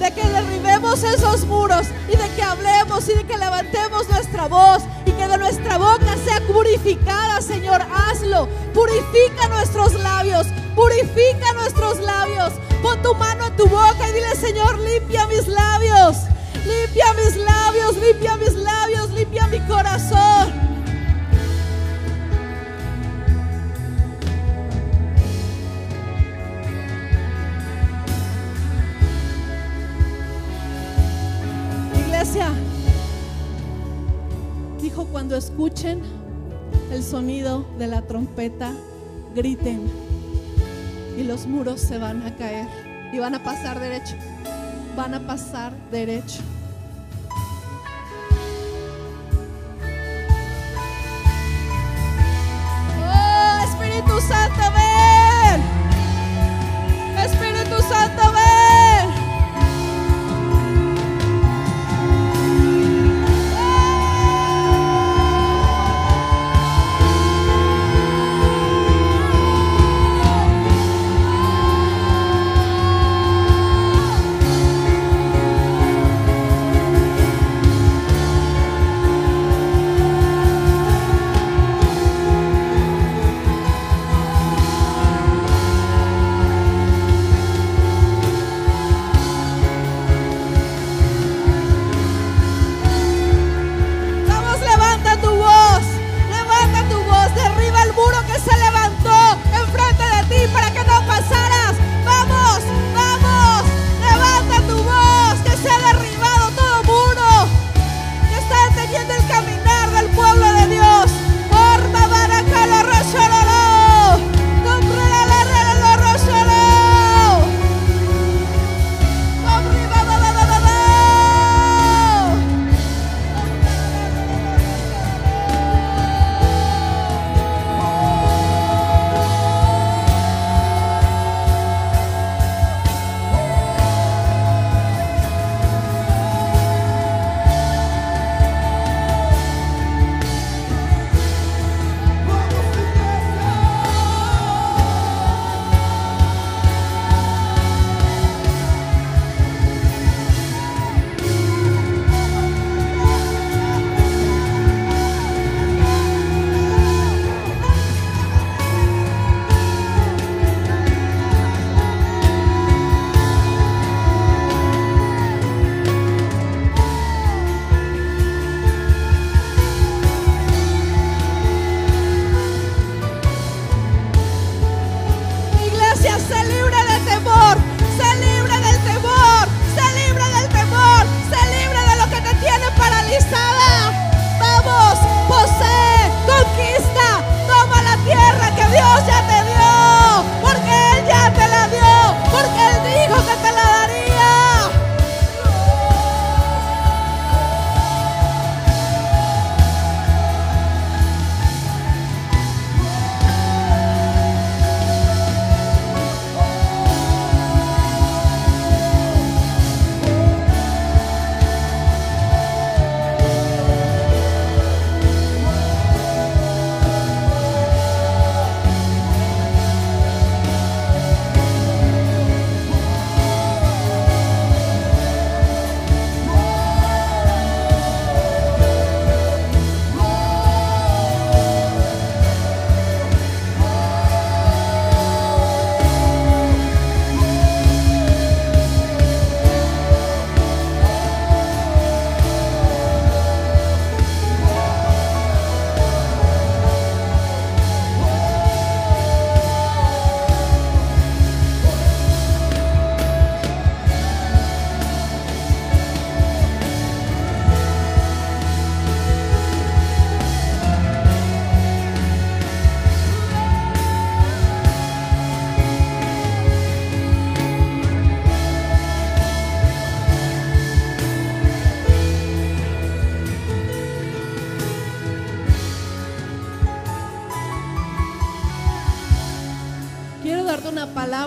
de que derribemos esos muros y de que hablemos y de que levantemos nuestra voz y que de nuestra boca sea purificada, Señor, hazlo. Purifica nuestros labios, purifica nuestros labios. Pon tu mano en tu boca y dile, Señor, limpia mis labios, limpia mis labios, limpia mis labios, limpia mi corazón. Dijo cuando escuchen el sonido de la trompeta, griten y los muros se van a caer y van a pasar derecho, van a pasar derecho. Oh, Espíritu Santo,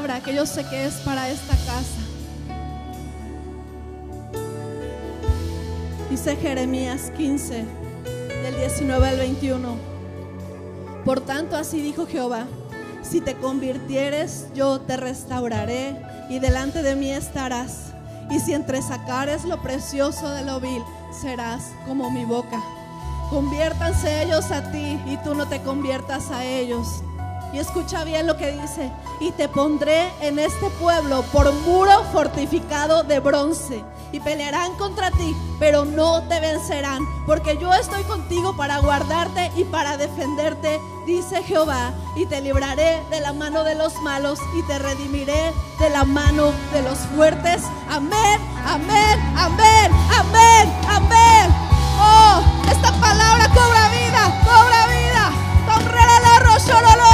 que yo sé que es para esta casa. Dice Jeremías 15, del 19 al 21. Por tanto, así dijo Jehová, si te convirtieres, yo te restauraré y delante de mí estarás. Y si entresacares lo precioso de lo vil, serás como mi boca. Conviértanse ellos a ti y tú no te conviertas a ellos. Y escucha bien lo que dice. Y te pondré en este pueblo por muro fortificado de bronce. Y pelearán contra ti, pero no te vencerán. Porque yo estoy contigo para guardarte y para defenderte, dice Jehová. Y te libraré de la mano de los malos y te redimiré de la mano de los fuertes. Amén, amén, amén, amén, amén. Oh, esta palabra cobra vida, cobra vida. Tomrera la rosololo.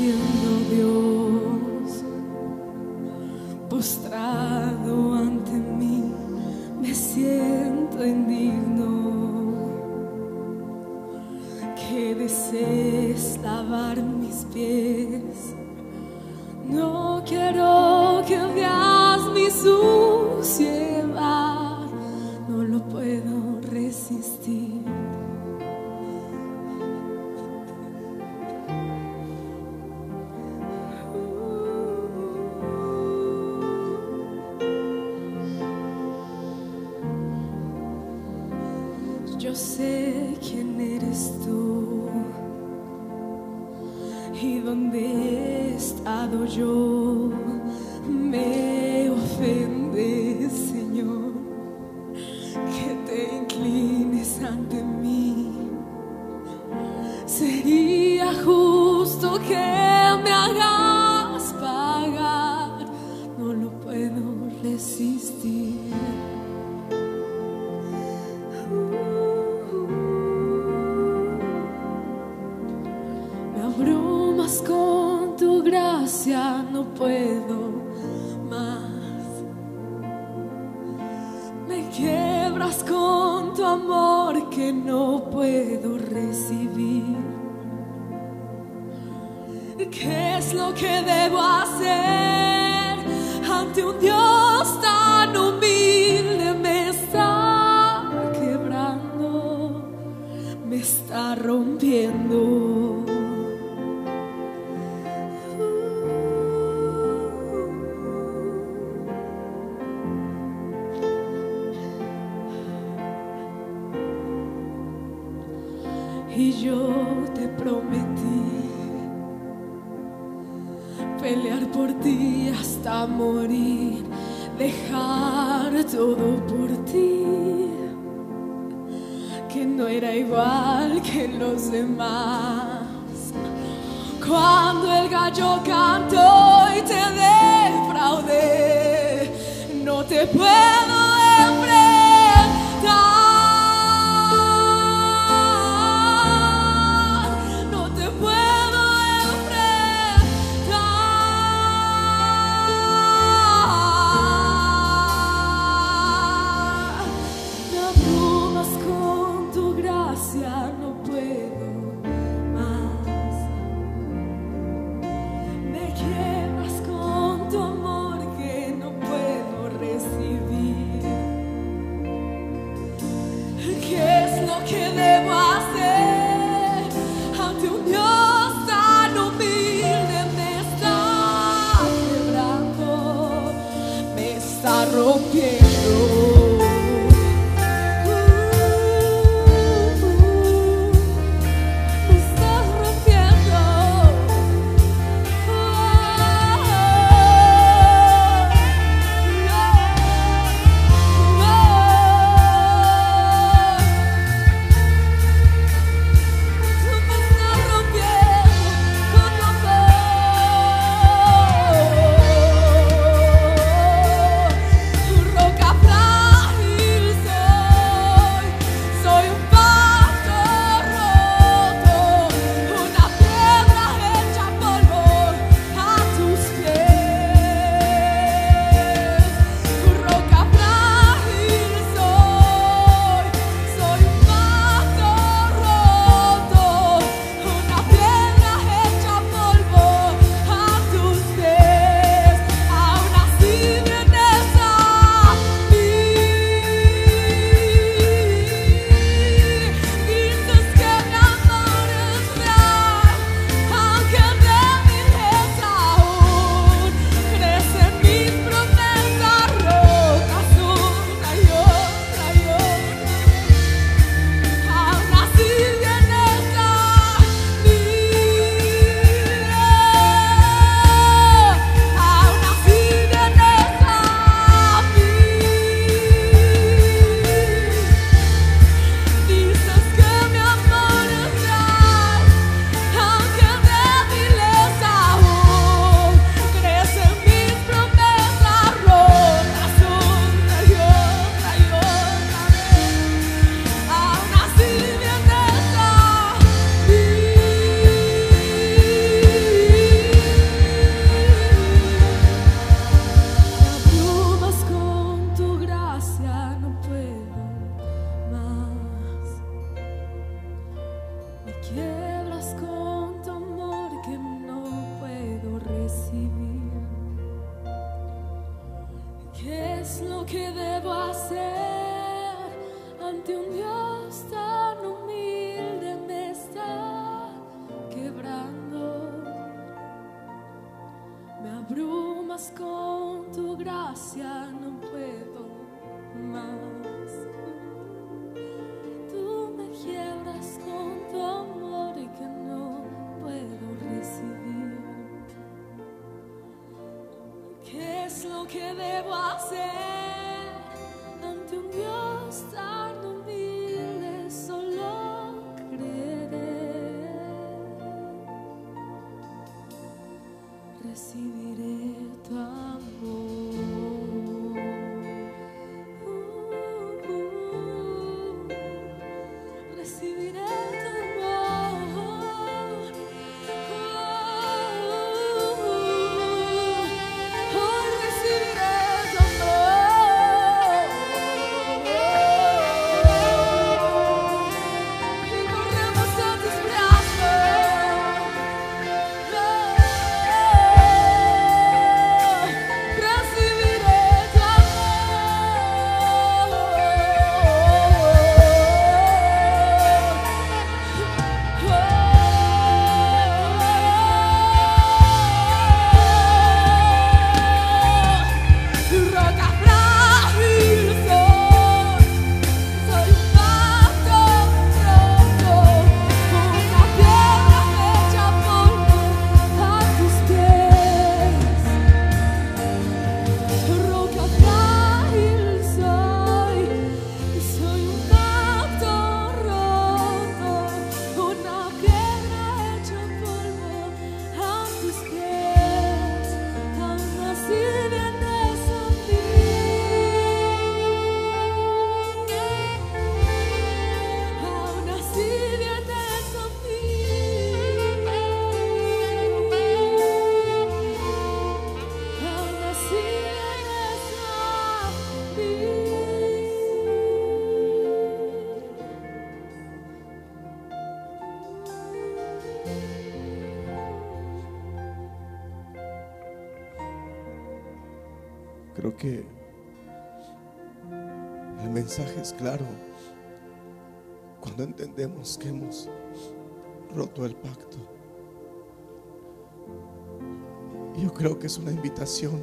siendo Dios, postrado ante mí, me siento indigno. Que desees lavar mis pies, no quiero que veas mi suciedad. es lo que debo hacer ante un Dios tan humilde me está quebrando. Me abrumas con tu gracia. ¿qué debo hacer? entendemos que hemos roto el pacto. Y yo creo que es una invitación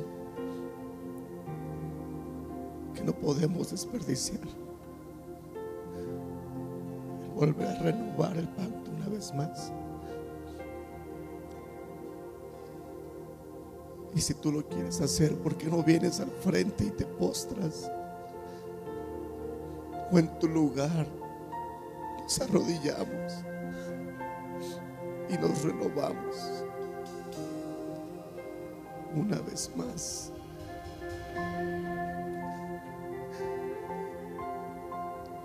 que no podemos desperdiciar. Volver a renovar el pacto una vez más. Y si tú lo quieres hacer, ¿por qué no vienes al frente y te postras? O en tu lugar nos arrodillamos y nos renovamos una vez más.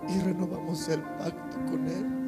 Y renovamos el pacto con Él.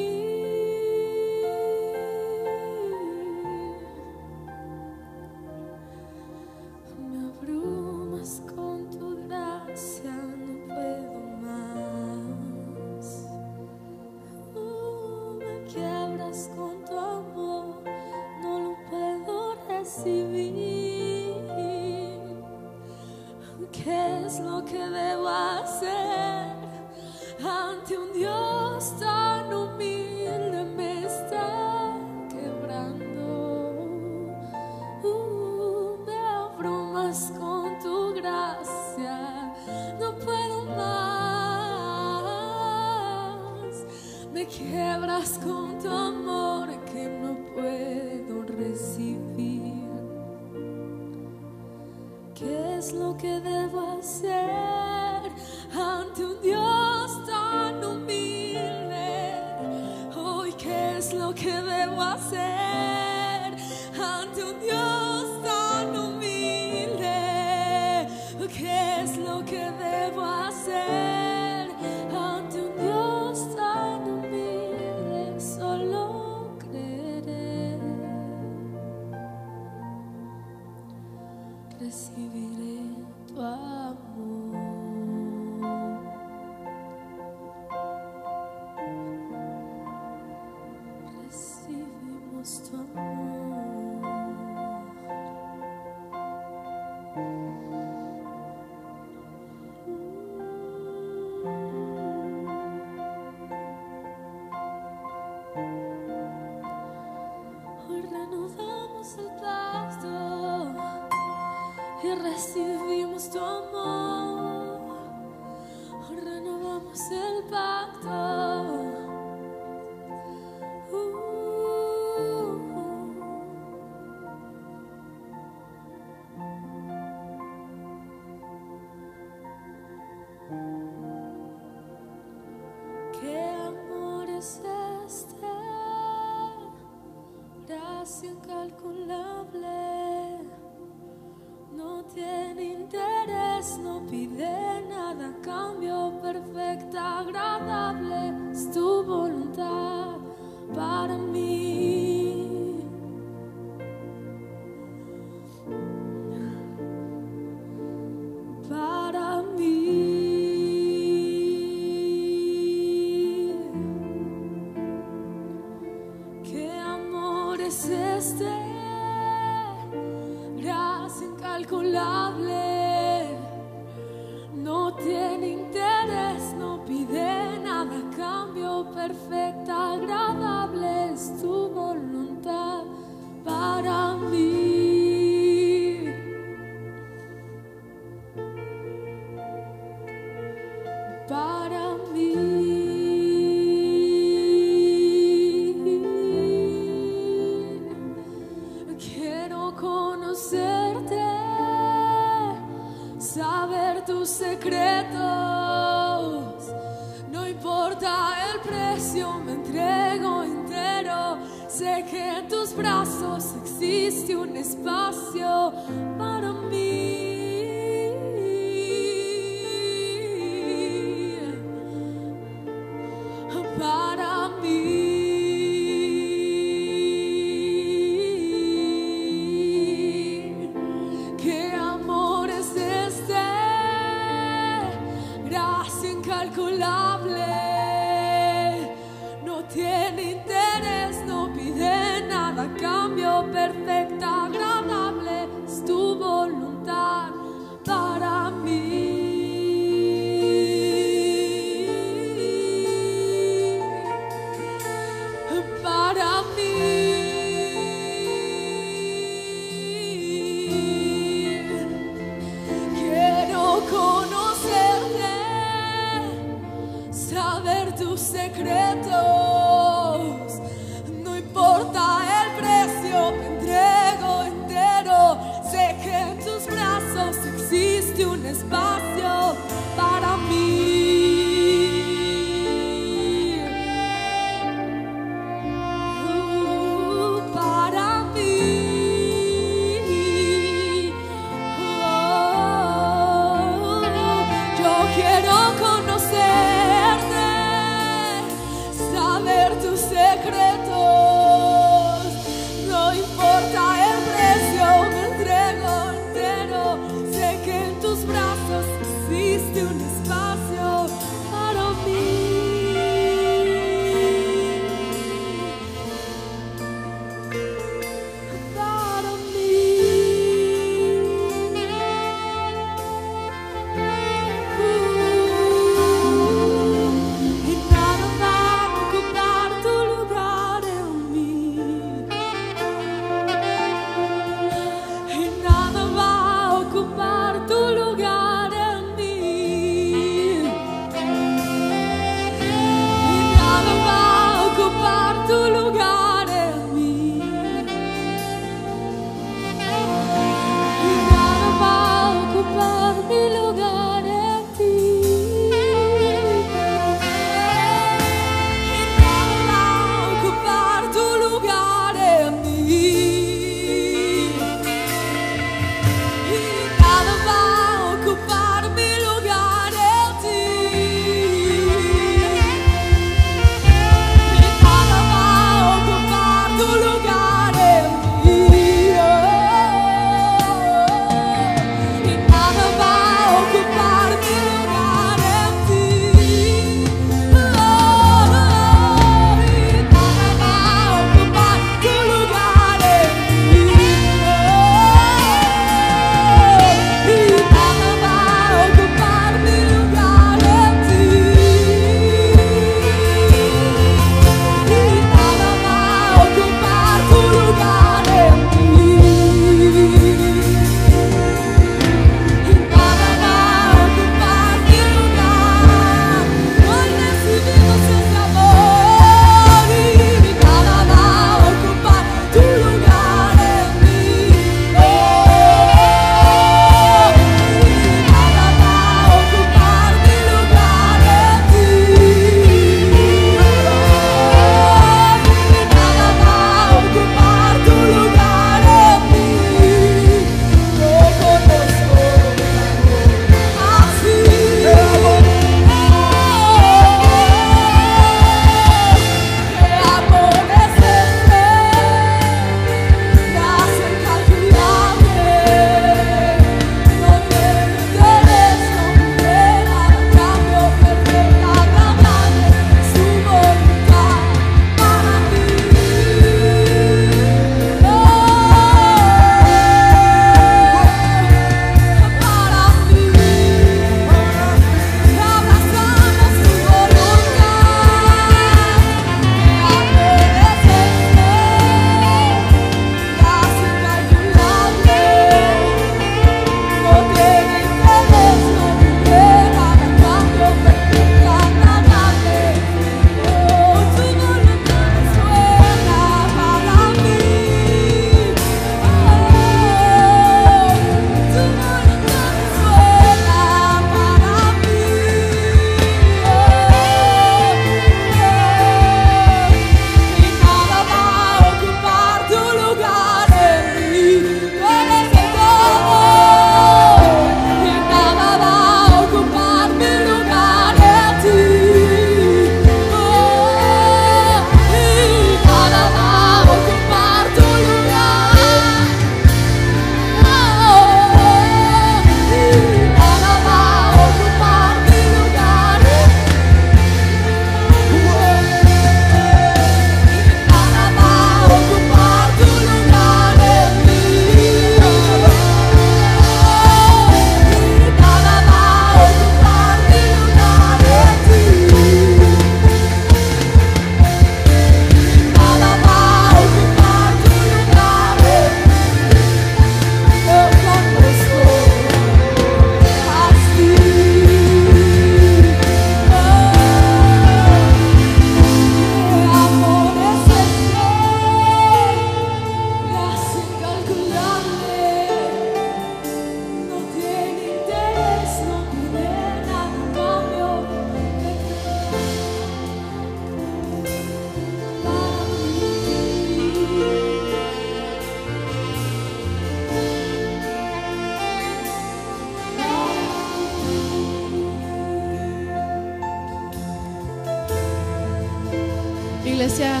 Iglesia,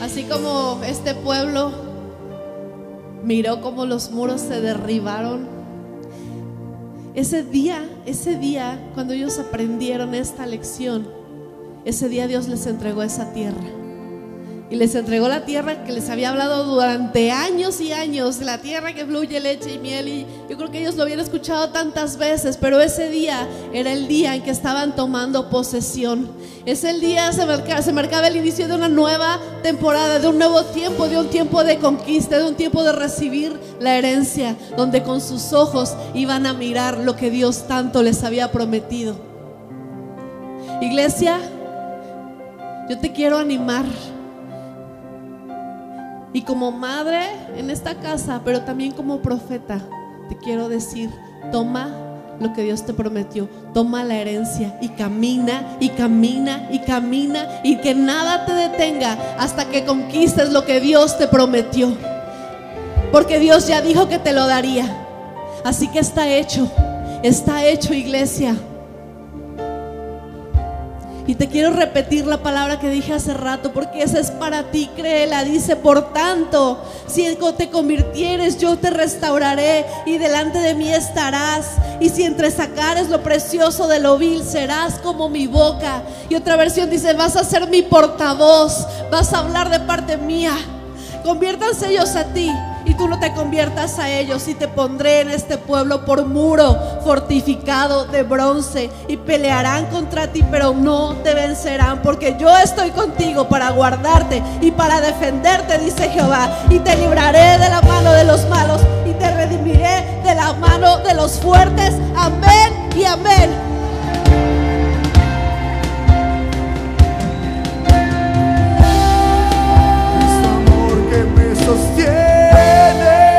así como este pueblo miró como los muros se derribaron, ese día, ese día, cuando ellos aprendieron esta lección, ese día Dios les entregó esa tierra. Y les entregó la tierra que les había hablado durante años y años, la tierra que fluye leche y miel. Y yo creo que ellos lo habían escuchado tantas veces, pero ese día era el día en que estaban tomando posesión. Ese día se, marca, se marcaba el inicio de una nueva temporada, de un nuevo tiempo, de un tiempo de conquista, de un tiempo de recibir la herencia, donde con sus ojos iban a mirar lo que Dios tanto les había prometido. Iglesia, yo te quiero animar. Y como madre en esta casa, pero también como profeta, te quiero decir, toma lo que Dios te prometió, toma la herencia y camina y camina y camina y que nada te detenga hasta que conquistes lo que Dios te prometió. Porque Dios ya dijo que te lo daría. Así que está hecho, está hecho iglesia. Y te quiero repetir la palabra que dije hace rato, porque esa es para ti, créela. Dice, por tanto, si te convirtieres, yo te restauraré y delante de mí estarás. Y si entre sacares lo precioso de lo vil, serás como mi boca. Y otra versión dice, vas a ser mi portavoz, vas a hablar de parte mía. Conviértanse ellos a ti y tú no te conviertas a ellos y te pondré en este pueblo por muro fortificado de bronce y pelearán contra ti, pero no te vencerán porque yo estoy contigo para guardarte y para defenderte, dice Jehová, y te libraré de la mano de los malos y te redimiré de la mano de los fuertes. Amén y amén. sostiene.